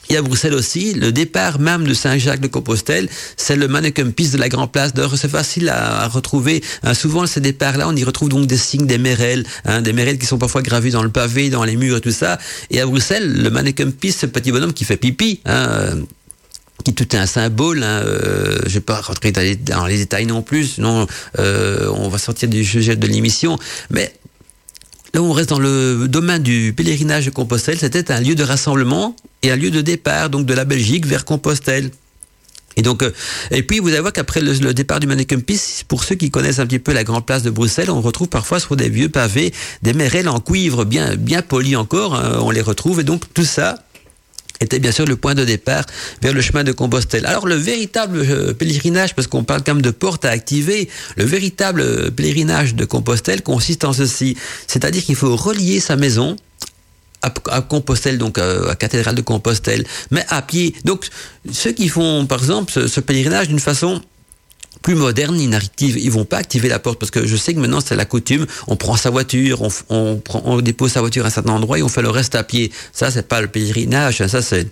il y a Bruxelles aussi, le départ même de Saint-Jacques de Compostelle, c'est le mannequin piste de la Grand Place. D'ailleurs, c'est facile à, retrouver. Hein, souvent, ces départs-là, on y retrouve donc des signes des mérelles, hein, des mérelles qui sont parfois gravés dans le pavé, dans les murs et tout ça. Et à Bruxelles, le mannequin piste, ce petit bonhomme qui fait pipi. Hein, qui tout est un symbole. Hein, euh, je vais pas rentrer dans les, détails non plus, sinon euh, on va sortir du sujet de l'émission. Mais là on reste dans le domaine du pèlerinage de Compostelle, c'était un lieu de rassemblement et un lieu de départ donc de la Belgique vers Compostelle. Et donc, euh, et puis vous allez voir qu'après le, départ du Mannequin Peace, pour ceux qui connaissent un petit peu la grande place de Bruxelles, on retrouve parfois sur des vieux pavés des mérelles en cuivre bien bien polis encore. Hein, on les retrouve et donc tout ça était bien sûr le point de départ vers le chemin de Compostelle. Alors le véritable euh, pèlerinage, parce qu'on parle quand même de porte à activer, le véritable euh, pèlerinage de Compostelle consiste en ceci, c'est-à-dire qu'il faut relier sa maison à, Compostelle, donc à, à, Cathédrale de Compostelle, mais à pied. Donc ceux qui font par exemple ce pèlerinage d'une façon plus modernes, ils n'activent, ils vont pas activer la porte parce que je sais que maintenant c'est la coutume. On prend sa voiture, on, on, on dépose sa voiture à un certain endroit et on fait le reste à pied. Ça, c'est pas le pèlerinage. Ça, c'est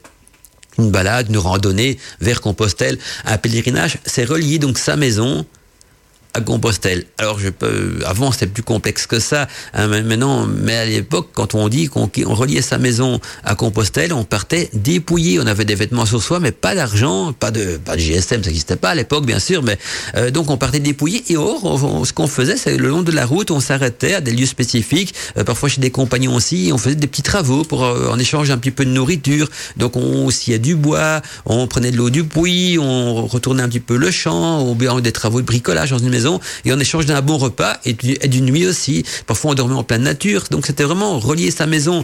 une balade, une randonnée vers Compostelle. Un pèlerinage, c'est relier donc sa maison à Compostelle. Alors je peux, avant c'était plus complexe que ça. Hein, maintenant, mais à l'époque, quand on dit qu'on reliait sa maison à Compostelle, on partait dépouillé. On avait des vêtements sur soi, mais pas d'argent, pas de, pas de GSM, ça n'existait pas à l'époque, bien sûr. Mais euh, donc on partait dépouillé. Et or, ce qu'on faisait, c'est le long de la route, on s'arrêtait à des lieux spécifiques, euh, parfois chez des compagnons aussi. on faisait des petits travaux pour euh, en échange un petit peu de nourriture. Donc on sciait du bois, on prenait de l'eau du puits, on retournait un petit peu le champ, ou bien des travaux de bricolage dans une et en échange d'un bon repas et d'une nuit aussi. Parfois on dormait en pleine nature. Donc c'était vraiment relier sa maison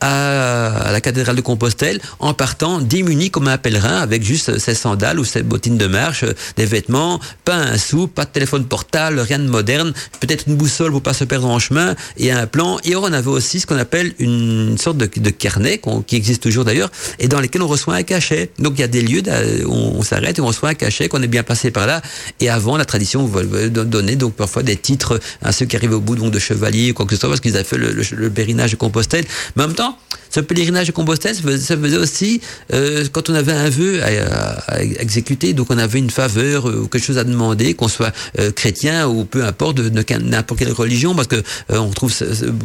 à, la cathédrale de Compostelle en partant démuni comme un pèlerin avec juste ses sandales ou ses bottines de marche, des vêtements, pas un sou, pas de téléphone portable, rien de moderne, peut-être une boussole pour pas se perdre en chemin et un plan. Et on avait aussi ce qu'on appelle une sorte de, carnet qui existe toujours d'ailleurs et dans lesquels on reçoit un cachet. Donc il y a des lieux où on, s'arrête et on reçoit un cachet qu'on est bien passé par là. Et avant, la tradition donnait donc parfois des titres à ceux qui arrivaient au bout donc de chevalier ou quoi que ce soit parce qu'ils avaient fait le, le, pèlerinage de Compostelle. En même temps, ce pèlerinage de Compostelle, ça faisait aussi euh, quand on avait un vœu à, exécuter, donc on avait une faveur euh, ou quelque chose à demander, qu'on soit euh, chrétien ou peu importe de, n'importe quelle religion, parce que on trouve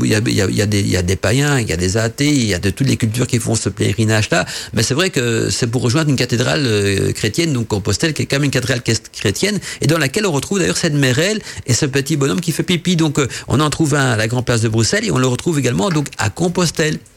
il y a des païens, il y a des athées, il y a de toutes les cultures qui font ce pèlerinage-là. Mais c'est vrai que c'est pour rejoindre une cathédrale chrétienne, donc Compostelle, qui est quand même une cathédrale chrétienne, et dans laquelle on retrouve d'ailleurs cette mérelle et ce petit bonhomme qui fait pipi. Donc on en trouve un à la Grande Place de Bruxelles et on le retrouve également donc à Compostelle.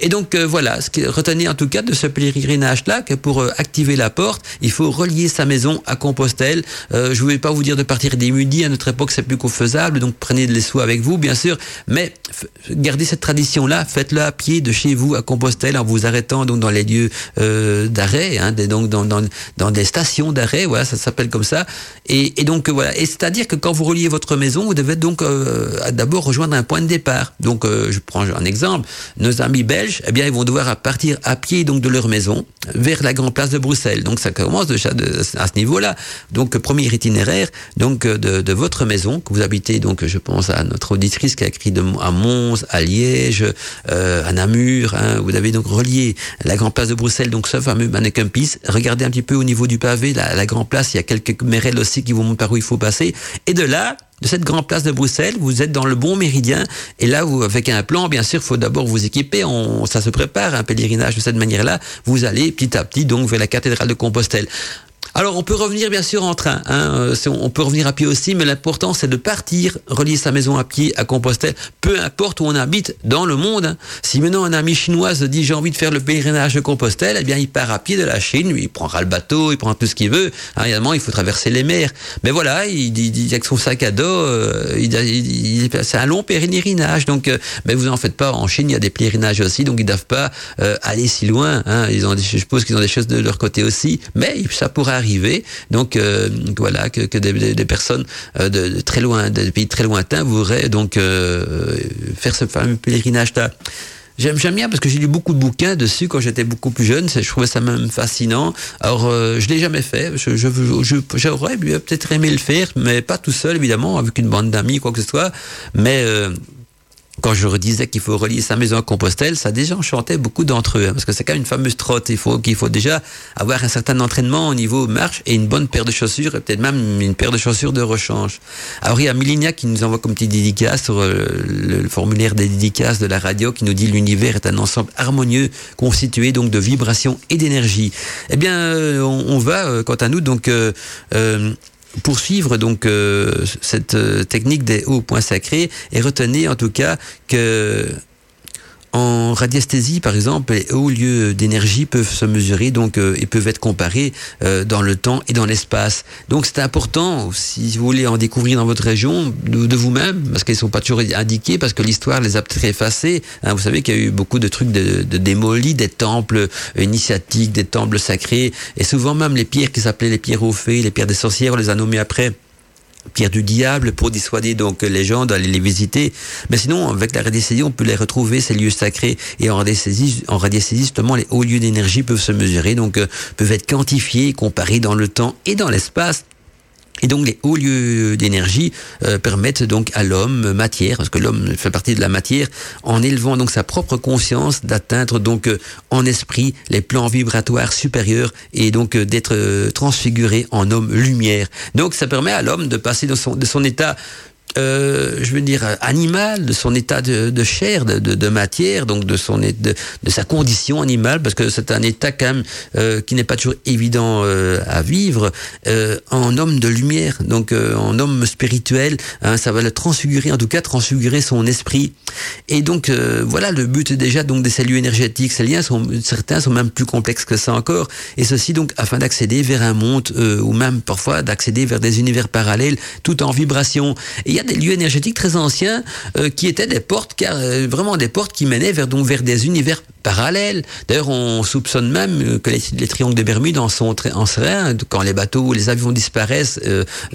Et donc euh, voilà, ce qui retenez en tout cas de ce pèlerinage-là, que pour euh, activer la porte, il faut relier sa maison à Compostelle. Euh, je ne vais pas vous dire de partir des midi, à notre époque c'est plus faisable, donc prenez les sous avec vous bien sûr, mais gardez cette tradition-là, faites-le à pied de chez vous à Compostelle en vous arrêtant donc dans les lieux d'arrêt, hein, donc dans, dans, dans, des stations d'arrêt, voilà, ça s'appelle comme ça. Et, et donc voilà, et c'est-à-dire que quand vous reliez votre maison, vous devez donc d'abord rejoindre un point de départ. Donc je prends un exemple, nos amis belges, eh bien, ils vont devoir partir à pied donc de leur maison vers la grande place de Bruxelles. Donc, ça commence déjà à ce niveau-là. Donc, premier itinéraire donc de, votre maison que vous habitez. Donc, je pense à notre auditrice qui a écrit de, à Mons, à Liège, euh, à Namur. Hein. vous avez donc relié la grande place de Bruxelles, donc ce fameux mannequin piece. Regardez un petit peu au niveau du pavé, la, la grande place. Il y a quelques mérelles aussi qui vous montrent par où il faut passer. Et de là, de cette grande place de Bruxelles, vous êtes dans le bon méridien. Et là, avec un plan, bien sûr, faut d'abord vous équiper. On, ça se prépare, un pèlerinage de cette manière-là. Vous allez petit à petit donc vers la cathédrale de Compostelle. Alors on peut revenir bien sûr en train, hein, euh, on peut revenir à pied aussi, mais l'important c'est de partir, relier sa maison à pied à Compostelle, peu importe où on habite dans le monde. Hein. Si maintenant un ami chinois se dit j'ai envie de faire le pèlerinage de Compostelle, eh bien il part à pied de la Chine, il prendra le bateau, il prend tout ce qu'il veut. Hein, évidemment il faut traverser les mers, mais voilà, il, dit avec son sac à dos, euh, il, c'est un long pèlerinage. Donc, euh, mais vous en faites pas. En Chine il y a des pèlerinages aussi, donc ils doivent pas aller si loin. Hein, ils ont, je suppose qu'ils ont des choses de leur côté aussi, mais ça pourrait arriver. Donc euh, voilà que, des, personnes euh, de, très loin, des pays très lointains voudraient donc euh, faire ce fameux pèlerinage-là. J'aime, j'aime bien parce que j'ai lu beaucoup de bouquins dessus quand j'étais beaucoup plus jeune. Je trouvais ça même fascinant. Alors, euh, je l'ai jamais fait. J'aurais peut-être aimé le faire, mais pas tout seul, évidemment, avec une bande d'amis, quoi que ce soit. Mais quand je redisais qu'il faut relier sa maison à Compostelle, ça déjà enchantait beaucoup d'entre eux, hein, parce que c'est quand même une fameuse trotte. Il faut qu'il faut déjà avoir un certain entraînement au niveau marche et une bonne paire de chaussures, et peut-être même une paire de chaussures de rechange. Alors il y a Milinia qui nous envoie comme petite dédicace sur euh, le, formulaire des dédicaces de la radio, qui nous dit l'univers est un ensemble harmonieux constitué donc de vibrations et d'énergie. Eh bien, euh, on, va, euh, quant à nous, donc poursuivre donc euh, cette euh, technique des hauts points sacrés et retenez en tout cas que en radiesthésie, par exemple, les hauts lieux d'énergie peuvent se mesurer donc euh, et peuvent être comparés euh, dans le temps et dans l'espace. Donc c'est important, si vous voulez en découvrir dans votre région, de, vous-même, parce qu'ils ne sont pas toujours indiqués, parce que l'histoire les a peut-être effacés. Hein, vous savez qu'il y a eu beaucoup de trucs de, de démolis, des temples initiatiques, des temples sacrés, et souvent même les pierres qui s'appelaient les pierres aux fées, les pierres des sorcières, on les a nommées après pierre du diable pour dissuader donc les gens d'aller les visiter. Mais sinon, avec la radiesthésie, on peut les retrouver, ces lieux sacrés. Et en radiesthésie, en radiesthésie justement, les hauts lieux d'énergie peuvent se mesurer, donc euh, peuvent être quantifiés, comparés dans le temps et dans l'espace. Et donc les hauts lieux d'énergie euh, permettent donc à l'homme matière, parce que l'homme fait partie de la matière, en élevant donc sa propre conscience, d'atteindre donc euh, en esprit les plans vibratoires supérieurs et donc euh, d'être transfiguré en homme lumière. Donc ça permet à l'homme de passer de son, de son état euh, je veux dire, animal, de son état de, chair, de, matière, donc de son de, sa condition animale, parce que c'est un état quand même euh, qui n'est pas toujours évident euh, à vivre, euh, en homme de lumière, donc euh, en homme spirituel, hein, ça va le transfigurer, en tout cas transfigurer son esprit. Et donc voilà le but déjà donc des cellules énergétiques. Ces liens sont certains sont même plus complexes que ça encore, et ceci donc afin d'accéder vers un monde ou même parfois d'accéder vers des univers parallèles, tout en vibration. Des lieux énergétiques très anciens qui étaient des portes, car, vraiment des portes qui menaient vers, donc, vers des univers parallèles. D'ailleurs, on soupçonne même que les, triangles de Bermude en sont en seraient quand les bateaux ou les avions disparaissent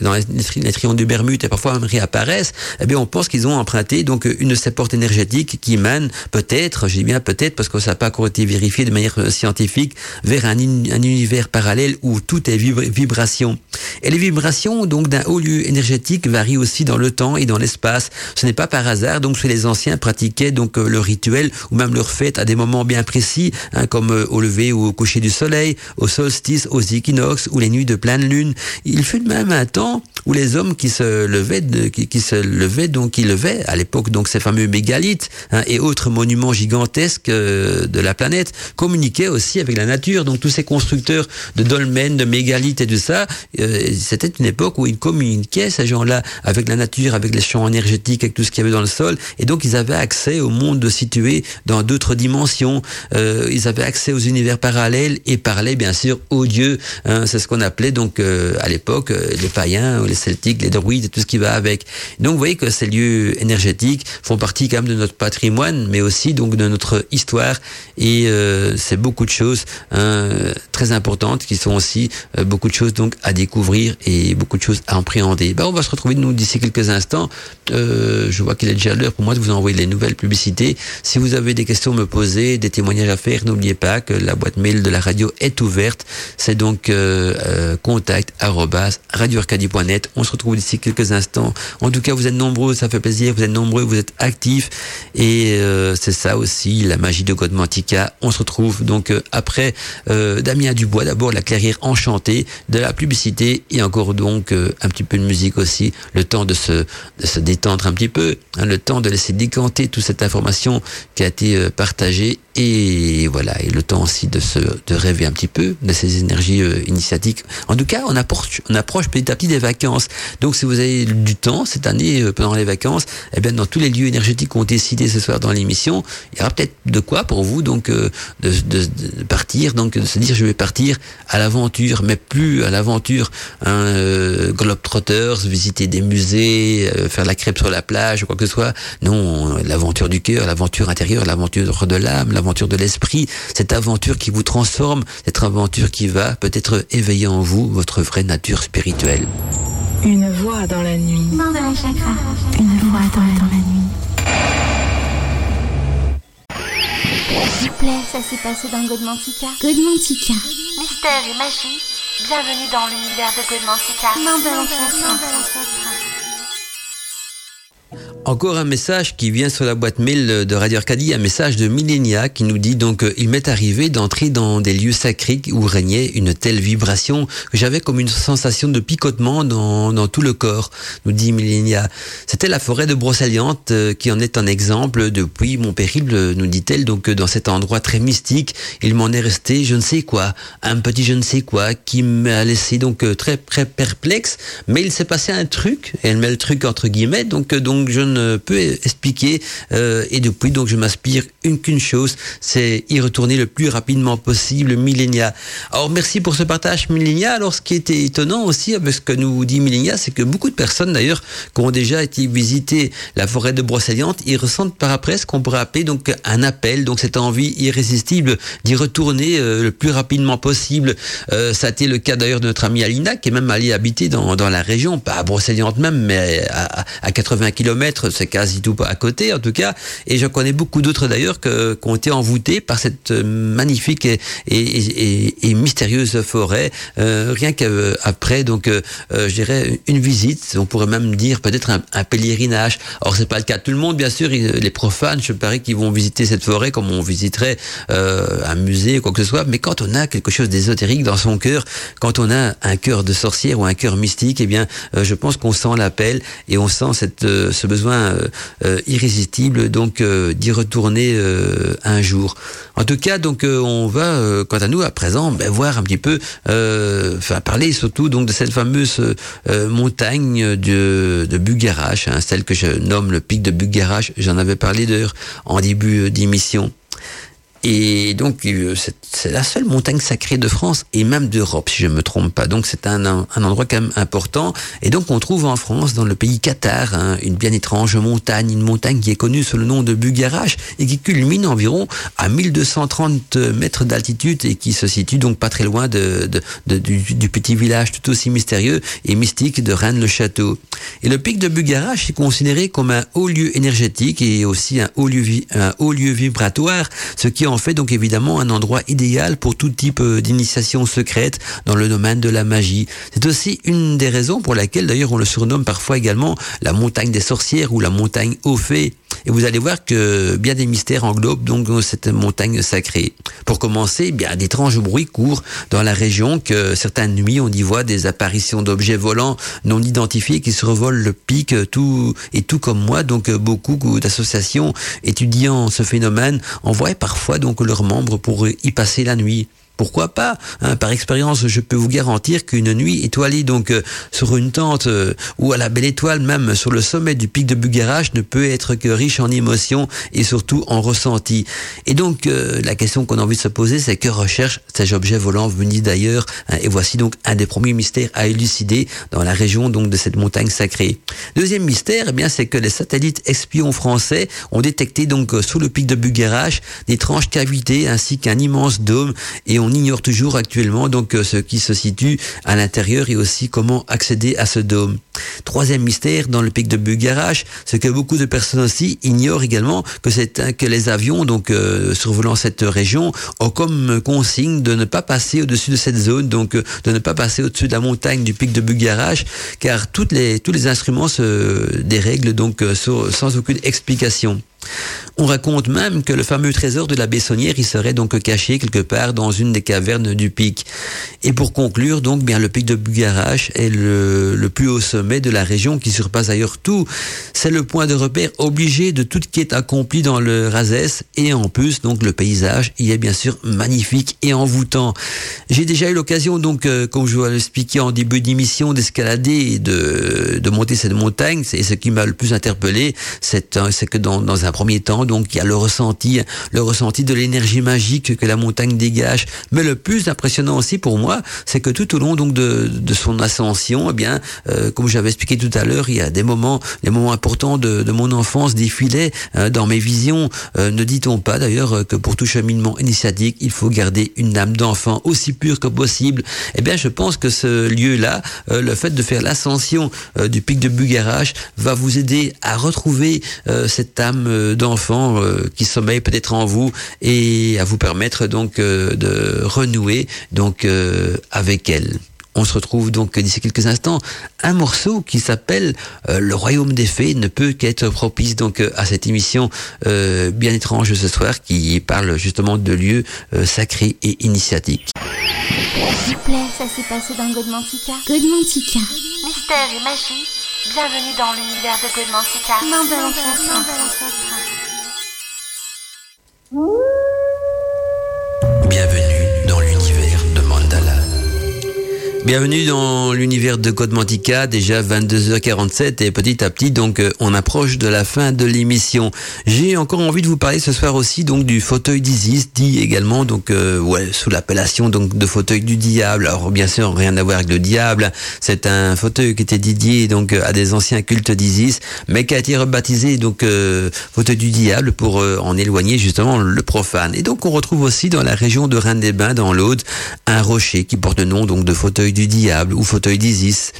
dans les, les, triangles de Bermude et parfois même réapparaissent. Eh bien, on pense qu'ils ont emprunté donc une de ces portes énergétiques qui mène peut-être, je dis bien peut-être parce que ça n'a pas encore été vérifié de manière scientifique, vers un, un univers parallèle où tout est vibration. Et les vibrations donc d'un haut lieu énergétique varient aussi dans le temps et dans l'espace. Ce n'est pas par hasard donc que les anciens pratiquaient donc le rituel ou même leur fête à des moments bien précis, hein, comme euh, au lever ou au coucher du soleil, au solstice, aux équinoxes ou les nuits de pleine lune. Il fut même un temps où les hommes qui se levaient, qui, se levaient donc qui levaient à l'époque donc ces fameux mégalithes hein, et autres monuments gigantesques euh, de la planète communiquaient aussi avec la nature. Donc tous ces constructeurs de dolmens, de mégalithes et de ça, euh, c'était une époque où ils communiquaient ces gens-là avec la nature, avec les champs énergétiques, avec tout ce qu'il y avait dans le sol, et donc ils avaient accès au monde situé dans d'autres dimensions. Euh, ils avaient accès aux univers parallèles et parlaient bien sûr aux dieux. Hein, c'est ce qu'on appelait donc à l'époque les païens, les celtiques, les druides tout ce qui va avec. Donc vous voyez que ces lieux énergétiques font partie quand même de notre patrimoine, mais aussi donc de notre histoire. Et euh, c'est beaucoup de choses hein, très importantes qui sont aussi euh, beaucoup de choses donc à découvrir et beaucoup de choses à appréhender. Bah, on va se retrouver nous d'ici quelques instants. Euh, je vois qu'il est déjà l'heure pour moi de vous envoyer les nouvelles publicités. Si vous avez des questions à me poser, des témoignages à faire, n'oubliez pas que la boîte mail de la radio est ouverte. C'est donc euh, contact radio-arcadie.net. On se retrouve d'ici quelques instants. En tout cas, vous êtes nombreux, ça fait plaisir. Vous êtes nombreux, vous êtes actifs. Et euh, c'est ça aussi, la magie de Godmantica. On se retrouve donc euh, après euh, Damien Dubois, d'abord la clairière enchantée, de la publicité et encore donc un petit peu de musique aussi, le temps de se, de se détendre un petit peu, hein, le temps de laisser décanter toute cette information qui a été partagée et voilà, et le temps aussi de se de rêver un petit peu de ces énergies initiatiques. En tout cas, on approche, on approche petit à petit des vacances. Donc si vous avez du temps cette année pendant les vacances, eh bien dans tous les lieux énergétiques qu'on décidé ce soir dans l'émission, il y aura peut-être de quoi pour vous donc euh, de, partir, donc de se dire je vais partir à l'aventure, mais plus à l'aventure hein, euh, globetrotters, visiter des musées, euh, faire la crêpe sur la plage, ou quoi que ce soit. Non, l'aventure du cœur, l'aventure intérieure, l'aventure de l'âme, l'aventure de l'esprit, cette aventure qui vous transforme, cette aventure qui va peut-être éveiller en vous votre vraie nature spirituelle. Une voix dans la nuit. Mandala Chakra. Une voix dans la, dans la nuit. S'il vous plaît, ça s'est passé dans Godmantica. Godmantica. Mystère et magie, bienvenue dans l'univers de Godmantica. Mandala Chakra. Encore un message qui vient sur la boîte mail de Radio Arcadie, un message de Millenia qui nous dit donc il m'est arrivé d'entrer dans des lieux sacrés où régnait une telle vibration que j'avais comme une sensation de picotement dans, dans tout le corps, nous dit Millenia. C'était la forêt de Brocéliande qui en est un exemple depuis mon périple, nous dit-elle, donc dans cet endroit très mystique, il m'en est resté je ne sais quoi, un petit je ne sais quoi qui m'a laissé donc très, très perplexe, mais il s'est passé un truc, et elle met le truc entre guillemets, donc, donc je ne peut expliquer euh, et depuis donc je m'aspire une qu'une chose, c'est y retourner le plus rapidement possible Millenia. Alors merci pour ce partage Millenia. Alors ce qui était étonnant aussi avec ce que nous dit Millenia, c'est que beaucoup de personnes d'ailleurs qui ont déjà été visiter la forêt de Brocéliande, ils ressentent par après ce qu'on pourrait appeler donc un appel, donc cette envie irrésistible d'y retourner euh, le plus rapidement possible. Euh, ça a été le cas d'ailleurs de notre amie Alina qui est même allée habiter dans, dans la région, pas à même, mais à, à 80 km c'est quasi tout à côté en tout cas. Et je connais beaucoup d'autres d'ailleurs qui ont été envoûtés par cette magnifique et, mystérieuse forêt. Euh, rien qu'après, donc, euh, je dirais une visite, on pourrait même dire peut-être un, un, pèlerinage. Or, c'est pas le cas de tout le monde, bien sûr. Les profanes, je parie qu'ils vont visiter cette forêt comme on visiterait euh, un musée, quoi que ce soit. Mais quand on a quelque chose d'ésotérique dans son cœur, quand on a un cœur de sorcière ou un cœur mystique, eh bien, euh, je pense qu'on sent l'appel et on sent cette, euh, ce besoin euh, euh, irrésistible donc euh, d'y retourner un jour. En tout cas, donc on va, quant à nous, à présent, ben, voir un petit peu, enfin parler surtout donc de cette fameuse montagne de, de Bugarache, hein, celle que je nomme le pic de Bugarache. J'en avais parlé d'ailleurs en début d'émission. Et donc, euh, c'est la seule montagne sacrée de France et même d'Europe, si je me trompe pas. Donc, c'est un, un, endroit quand même important. Et donc, on trouve en France, dans le pays Qatar, hein, une bien étrange montagne, une montagne qui est connue sous le nom de Bugarache et qui culmine environ à 1230 mètres d'altitude et qui se situe donc pas très loin de, du, petit village tout aussi mystérieux et mystique de Rennes-le-Château. Et le pic de Bugarache est considéré comme un haut lieu énergétique et aussi un haut lieu, un haut lieu vibratoire, ce qui en fait donc évidemment un endroit idéal pour tout type euh, d'initiation secrète dans le domaine de la magie. C'est aussi une des raisons pour laquelle d'ailleurs on le surnomme parfois également la montagne des sorcières ou la montagne aux fées. Et vous allez voir que bien des mystères englobent donc cette montagne sacrée. Pour commencer, bien d'étranges bruits courent dans la région que certaines nuits on y voit des apparitions d'objets volants non identifiés qui se revolent le pic tout et tout comme moi donc beaucoup d'associations étudiant ce phénomène envoient parfois donc leurs membres pour y passer la nuit. Pourquoi pas hein, Par expérience, je peux vous garantir qu'une nuit étoilée donc euh, sur une tente euh, ou à la belle étoile, même sur le sommet du pic de Bugarache, ne peut être que riche en émotions et surtout en ressentis. Et donc euh, la question qu'on a envie de se poser, c'est que recherchent ces objets volants venus d'ailleurs hein, Et voici donc un des premiers mystères à élucider dans la région donc de cette montagne sacrée. Deuxième mystère, eh bien c'est que les satellites espions français ont détecté donc sous le pic de Bugarache d'étranges cavités ainsi qu'un immense dôme on ignore toujours actuellement donc euh, ce qui se situe à l'intérieur et aussi comment accéder à ce dôme. Troisième mystère dans le pic de Bugarache, c'est que beaucoup de personnes aussi ignorent également que c'est que les avions donc euh, survolant cette région ont comme consigne de ne pas passer au-dessus de cette zone, donc euh, de ne pas passer au-dessus de la montagne du pic de Bugarache, car toutes les tous les instruments se dérèglent donc sans aucune explication. On raconte même que le fameux trésor de la Bessonnière y serait donc caché quelque part dans une des cavernes du pic. Et pour conclure, donc, bien, le pic de Bugarache est le, plus haut sommet de la région qui surpasse ailleurs tout. C'est le point de repère obligé de toute quête accomplie dans le Razès et en plus, donc, le paysage y est bien sûr magnifique et envoûtant. J'ai déjà eu l'occasion, donc, euh, comme je vous l'ai expliqué en début d'émission, d'escalader et de, monter cette montagne. C'est ce qui m'a le plus interpellé, c'est que dans un premier temps, donc il y a le ressenti, le ressenti de l'énergie magique que la montagne dégage. Mais le plus impressionnant aussi pour moi, c'est que tout au long donc de, de son ascension, eh bien, euh, comme j'avais expliqué tout à l'heure, il y a des moments, les moments importants de, de mon enfance défilaient euh, dans mes visions. Euh, ne dit-on pas d'ailleurs que pour tout cheminement initiatique, il faut garder une âme d'enfant aussi pure que possible Eh bien, je pense que ce lieu-là, le fait de faire l'ascension du pic de Bugarache, va vous aider à retrouver cette âme euh, d'enfants euh, qui sommeillent peut-être en vous et à vous permettre donc euh, de renouer donc avec elle. On se retrouve donc d'ici quelques instants. Un morceau qui s'appelle Le Royaume des Fées ne peut qu'être propice donc à cette émission bien étrange ce soir qui parle justement de lieux sacrés et initiatiques. S'il vous plaît, ça s'est passé dans Godmantica. Godmantica. Mystère et magie, bienvenue dans l'univers de Godmantica. Main l'ancêtre. Bienvenue Bienvenue dans l'univers de Code Mantica, déjà 22h47 et petit à petit donc euh, on approche de la fin de l'émission. J'ai encore envie de vous parler ce soir aussi donc du fauteuil d'Isis, dit également donc euh, ouais, sous l'appellation donc de fauteuil du diable. Alors bien sûr rien à voir avec le diable, c'est un fauteuil qui était dédié donc à des anciens cultes d'Isis, mais qui a été rebaptisé donc euh, fauteuil du diable pour euh, en éloigner justement le profane. Et donc on retrouve aussi dans la région de Rennes-des-Bains dans l'Aude un rocher qui porte le nom donc de fauteuil du diable ou fauteuil d'Isis,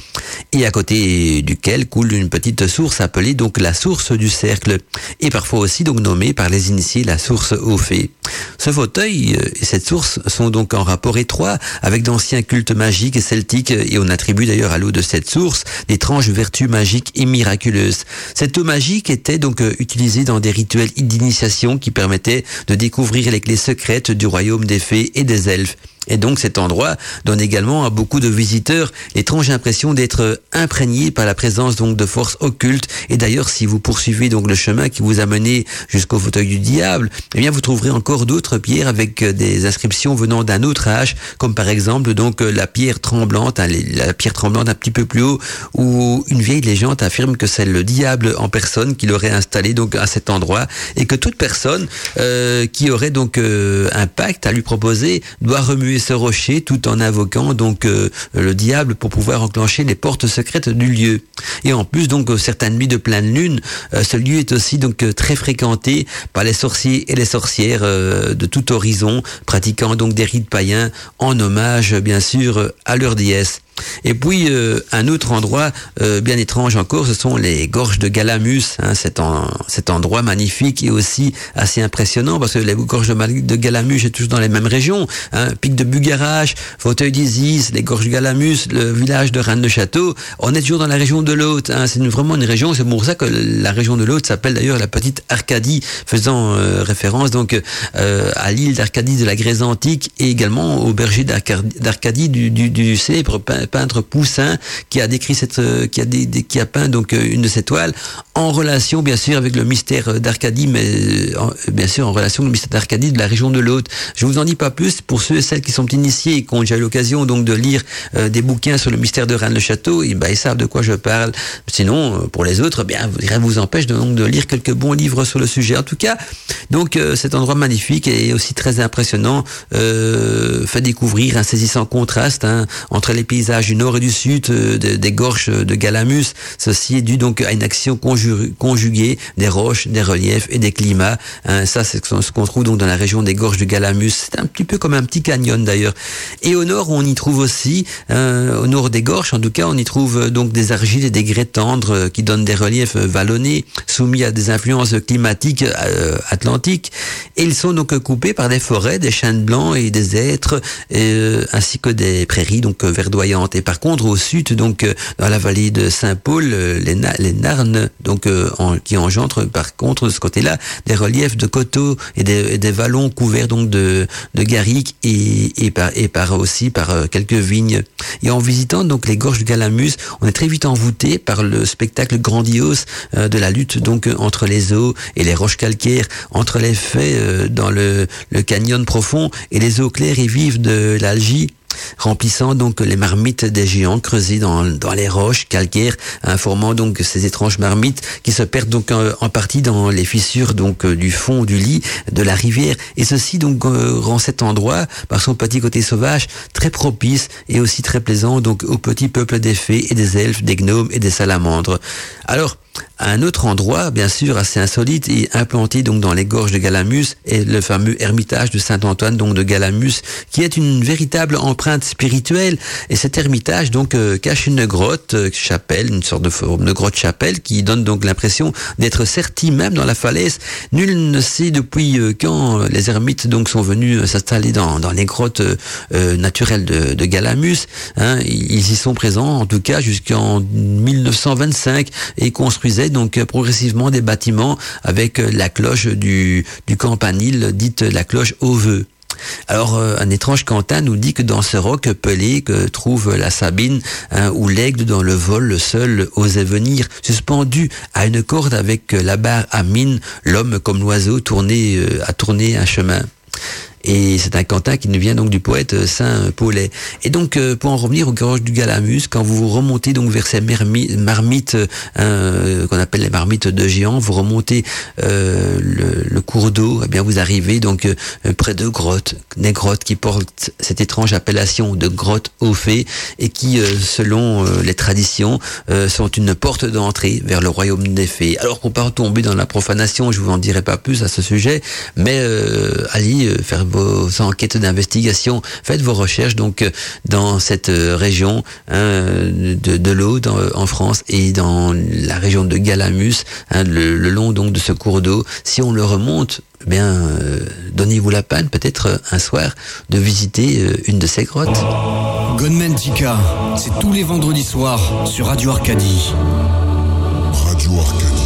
et à côté duquel coule une petite source appelée donc la source du cercle, et parfois aussi donc nommée par les initiés la source aux fées. Ce fauteuil et cette source sont donc en rapport étroit avec d'anciens cultes magiques et celtiques, et on attribue d'ailleurs à l'eau de cette source d'étranges vertus magiques et miraculeuses. Cette eau magique était donc utilisée dans des rituels d'initiation qui permettaient de découvrir les clés secrètes du royaume des fées et des elfes. Et donc cet endroit donne également à beaucoup de visiteurs l'étrange impression d'être imprégné par la présence donc de forces occultes. Et d'ailleurs, si vous poursuivez donc le chemin qui vous a mené jusqu'au fauteuil du diable, eh bien vous trouverez encore d'autres pierres avec euh, des inscriptions venant d'un autre âge, comme par exemple donc euh, la pierre tremblante, hein, la pierre tremblante un petit peu plus haut, où une vieille légende affirme que c'est le diable en personne qui l'aurait installé donc à cet endroit et que toute personne euh, qui aurait donc un pacte à lui proposer doit remuer ce rocher tout en invoquant donc le diable pour pouvoir enclencher les portes secrètes du lieu. Et en plus donc certaines nuits de pleine lune, ce lieu est aussi donc très fréquenté par les sorciers et les sorcières de tout horizon, pratiquant donc des rites païens en hommage bien sûr à leur déesse. Et puis euh, un autre endroit euh, bien étrange encore, ce sont les gorges de Galamus, hein, cet, cet, endroit magnifique et aussi assez impressionnant parce que les gorges de, Galamus sont toujours dans les mêmes régions, hein, Pic de Bugarach, Fauteuil d'Isis, les gorges de Galamus, le village de Rennes-le-Château, on est toujours dans la région de l'Aude, hein, c'est vraiment une région, c'est pour ça que la région de l'Aude s'appelle d'ailleurs la petite Arcadie, faisant euh, référence donc à l'île d'Arcadie de la Grèce antique et également au berger d'Arcadie du, du, du célèbre peintre Poussin qui a décrit cette, euh, qui a, qui a peint donc euh, une de ses toiles en relation bien sûr avec le mystère d'Arcadie, mais euh, bien sûr en relation avec le mystère d'Arcadie de la région de l'Aude. Je vous en dis pas plus pour ceux et celles qui sont initiés et qui ont déjà eu l'occasion donc de lire des bouquins sur le mystère de Rennes-le-Château, et ben, ils savent de quoi je parle. Sinon, pour les autres, bien rien vous empêche de, donc de lire quelques bons livres sur le sujet. En tout cas, donc cet endroit magnifique et aussi très impressionnant fait découvrir un saisissant contraste hein, entre les paysages du nord et du sud euh, des gorges de Galamus. Ceci est dû donc à une action conjuguée des roches, des reliefs et des climats. Hein, ça, c'est ce qu'on trouve donc dans la région des gorges de Galamus. C'est un petit peu comme un petit canyon d'ailleurs. Et au nord, on y trouve aussi, hein, au nord des gorges, en tout cas, on y trouve euh, donc des argiles et des grès tendres euh, qui donnent des reliefs vallonnés, soumis à des influences climatiques atlantiques. Et ils sont donc coupés par des forêts, des chênes blancs et des hêtres, ainsi que des prairies donc verdoyantes. Et par contre, au sud, donc euh, dans la vallée de Saint-Paul, euh, les, les, Narnes, donc euh, qui engendrent par contre de ce côté-là des reliefs de coteaux et des, des vallons couverts donc de, de et, et, par, et par aussi par quelques vignes. Et en visitant donc les gorges de Galamus, on est très vite envoûté par le spectacle grandiose de la lutte donc entre les eaux et les roches calcaires, entre les faits dans le, le canyon profond et les eaux claires et vives de l'Algie remplissant donc les marmites des géants creusées dans, dans les roches calcaires, informant donc ces étranges marmites qui se perdent donc en, partie dans les fissures donc euh, du fond du lit de la rivière. Et ceci donc euh, rend cet endroit, par son petit côté sauvage, très propice et aussi très plaisant donc au petit peuple des fées et des elfes, des gnomes et des salamandres. Alors, un autre endroit, bien sûr, assez insolite et implanté donc dans les gorges de Galamus est le fameux ermitage de Saint-Antoine donc de Galamus, qui est une véritable empreinte spirituelle. Et cet ermitage donc euh, cache une grotte euh, chapelle, une sorte de forme de grotte chapelle qui donne donc l'impression d'être serti même dans la falaise. Nul ne sait depuis euh, quand les ermites donc sont venus s'installer dans, dans les grottes naturelles de, de Galamus. Hein. Ils y sont présents en tout cas jusqu'en 1925 et donc euh, progressivement des bâtiments avec euh, la cloche du, campanile, dite la cloche au vœu. Alors, euh, un étrange Quentin nous dit que dans ce roc pelé que trouve la Sabine, hein, où l'aigle dans le vol seul osait venir, suspendu à une corde avec la barre à mine, l'homme comme l'oiseau tourné à tourner un chemin. Et c'est un cantat qui nous vient donc du poète Saint Paulet. Et donc, euh, pour en revenir aux gorges du Galamus, quand vous remontez donc vers ces marmites euh, qu'on appelle les marmites de géants, vous remontez euh, le, cours d'eau, eh bien vous arrivez donc près de grottes, des grottes qui portent cette étrange appellation de grottes aux fées et qui, selon les traditions, sont une porte d'entrée vers le royaume des fées. Alors pour pas tomber dans la profanation, je vous en dirai pas plus à ce sujet, mais allez faire vos enquêtes d'investigation, faites vos recherches donc euh, dans cette euh, région hein, de, de l'eau en France et dans la région de Galamus, hein, le, long donc de ce cours d'eau. Si on le remonte, eh bien, euh, donnez-vous la peine peut-être un soir de visiter une de ces grottes. Gunman Chica, c'est tous les vendredis soirs sur Radio Arcadie. Radio Arcadie.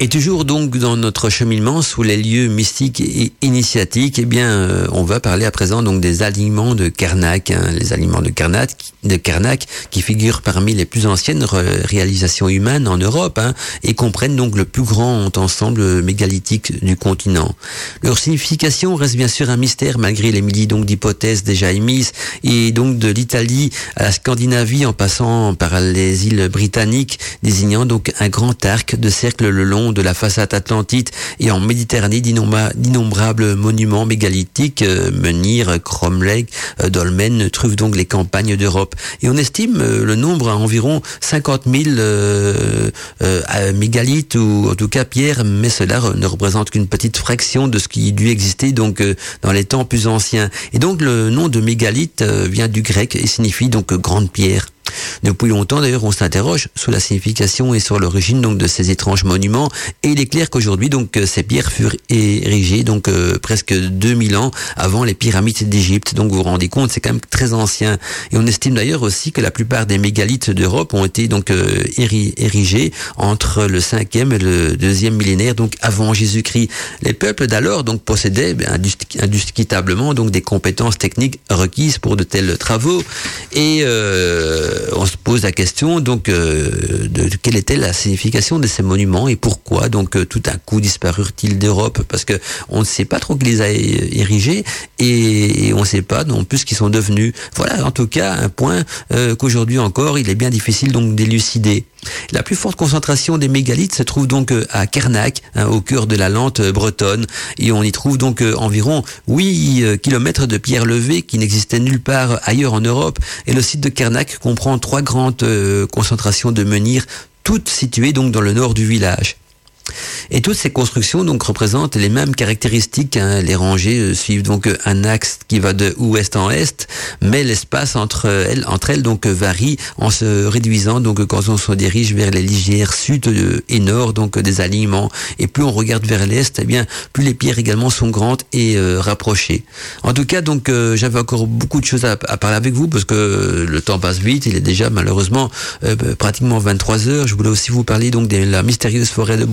Et toujours donc dans notre cheminement sous les lieux mystiques et initiatiques, eh bien, euh, on va parler à présent donc des aliments de Karnak, hein, les aliments de Karnak, de Karnak qui figurent parmi les plus anciennes réalisations humaines en Europe hein, et comprennent donc le plus grand ensemble mégalithique du continent. Leur signification reste bien sûr un mystère malgré les milliers donc d'hypothèses déjà émises et donc de l'Italie à la Scandinavie en passant par les îles britanniques, désignant donc un grand arc de cercle le long de la façade atlantide et en Méditerranée d'innombrables monuments mégalithiques, euh, Menhir, Cromlech, euh, Dolmen, truffent donc les campagnes d'Europe. Et on estime euh, le nombre à environ 50 000 mégalithes ou en tout cas pierres, mais cela ne représente qu'une petite fraction de ce qui dû exister donc dans les temps plus anciens. Et donc le nom de mégalithe vient du grec et signifie donc grande pierre. Depuis longtemps, d'ailleurs, on s'interroge sur la signification et sur l'origine donc de ces étranges monuments. Et il est clair qu'aujourd'hui, donc, euh, ces pierres furent érigées donc euh, presque 2000 ans avant les pyramides d'Égypte. Donc, vous vous rendez compte, c'est quand même très ancien. Et on estime d'ailleurs aussi que la plupart des mégalithes d'Europe ont été donc euh, érigés entre le 5e et le 2e millénaire, donc avant Jésus-Christ. Les peuples d'alors donc possédaient ben, indiscutablement donc des compétences techniques requises pour de tels travaux. Et euh, on se pose la question donc euh, de, quelle était la signification de ces monuments et pourquoi donc euh, tout à coup disparurent-ils d'Europe? Parce que on ne sait pas trop qui les a érigés et, on ne sait pas non plus ce qu'ils sont devenus. Voilà en tout cas un point qu'aujourd'hui encore il est bien difficile donc d'élucider. La plus forte concentration des mégalithes se trouve donc à Kernak, hein, au cœur de la lente bretonne, et on y trouve donc environ 8 kilomètres de pierres levées qui n'existaient nulle part ailleurs en Europe, et le site de Kernak comprend trois grandes euh, concentrations de menhirs, toutes situées donc dans le nord du village. Et toutes ces constructions donc représentent les mêmes caractéristiques. Hein. Les rangées euh, suivent donc euh, un axe qui va de ouest en est, mais l'espace entre elles, entre elles donc varie en se réduisant donc quand on se dirige vers les lisières sud et nord donc des aliments. Et plus on regarde vers l'est, eh bien plus les pierres également sont grandes et rapprochées. En tout cas donc j'avais encore beaucoup de choses à, parler avec vous parce que le temps passe vite. Il est déjà malheureusement pratiquement 23 heures. Je voulais aussi vous parler donc de la mystérieuse forêt de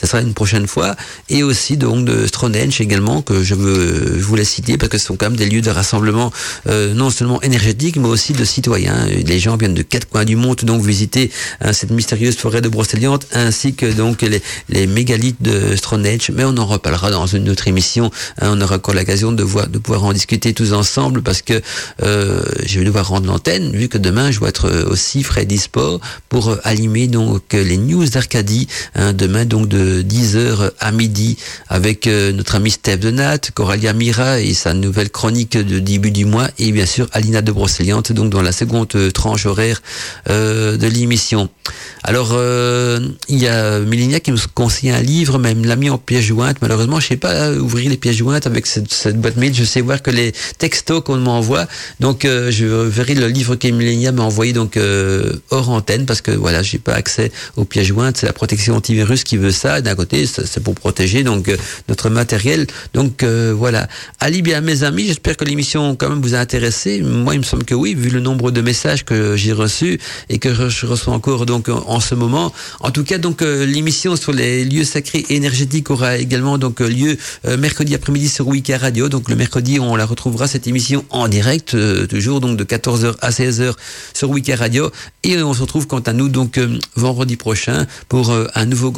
Ça sera une prochaine fois, et aussi donc de Stronench également, que je, veux, je voulais citer, parce que ce sont quand même des lieux de rassemblement euh, non seulement énergétiques, mais aussi de citoyens. Les gens viennent de quatre coins du monde donc visiter hein, cette mystérieuse forêt de Brocéliande, ainsi que donc les, mégalithes de Stronench, mais on en reparlera dans une autre émission. Hein, on aura encore l'occasion de, voir, de pouvoir en discuter tous ensemble, parce que euh, je vais devoir rendre l'antenne, vu que demain je dois être aussi Freddy Sport pour euh, animer donc les news d'Arcadie hein, demain donc de 10h à midi avec euh, notre ami Steph de Nat, Coralia Mira et sa nouvelle chronique de début du mois et bien sûr Alina de Brocéliande donc dans la seconde euh, tranche horaire euh, de l'émission. Alors il y a Mélinia qui me conseille un livre, même l'a mis en pièce jointe. Malheureusement, je sais pas ouvrir les pièces jointes avec cette, boîte mail. Je sais voir que les textos qu'on m'envoie. Donc je verrai le livre qu'Emilia m'a envoyé donc hors antenne parce que voilà, j'ai pas accès aux pièces jointes. C'est la protection antivirus qui veut ça. D'un côté, c'est pour protéger donc euh, notre matériel. Donc euh, voilà. Ali bien mes amis, j'espère que l'émission quand même vous a intéressé. Moi, il me semble que oui, vu le nombre de messages que j'ai reçus et que je reçois encore donc en ce moment. En tout cas, donc euh, l'émission sur les lieux sacrés énergétiques aura également donc lieu mercredi après-midi sur Wika Radio. Donc le mercredi, on la retrouvera cette émission en direct, toujours donc de 14h à 16h sur Wika Radio. Et on se retrouve quant à nous donc vendredi prochain pour un nouveau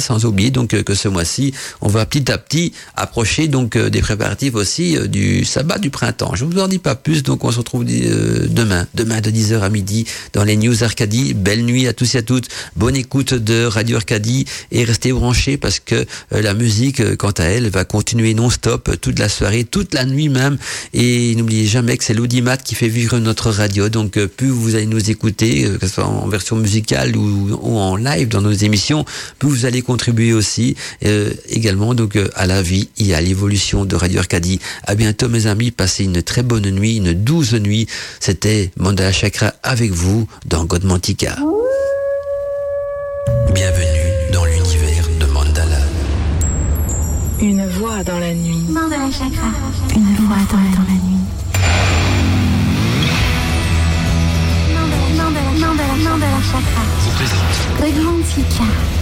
Sans oublier donc euh, que ce mois-ci, on va petit à petit approcher donc euh, des préparatifs aussi euh, du sabbat du printemps. Je vous en dis pas plus, donc on se retrouve demain, demain de 10h à midi dans les News Arcadie. Belle nuit à tous et à toutes. Bonne écoute de Radio Arcadie et restez branchés parce que la musique, quant à elle, va continuer non-stop toute la soirée, toute la nuit même. Et n'oubliez jamais que c'est l'audimat qui fait vivre notre radio. Donc plus vous allez nous écouter, que ce soit en version musicale ou en live dans nos émissions, vous allez contribuer aussi euh, également donc euh, à la vie et à l'évolution de Radio Arcadie. À bientôt mes amis, passez une très bonne nuit, une douce nuit. C'était Mandala Chakra avec vous dans Godmantica. Bienvenue dans l'univers de Mandala. Une voix dans la nuit. Mandala Chakra. Une voix dans la, nuit. Mandala, Mandala, Mandala, Chakra. Godmantica.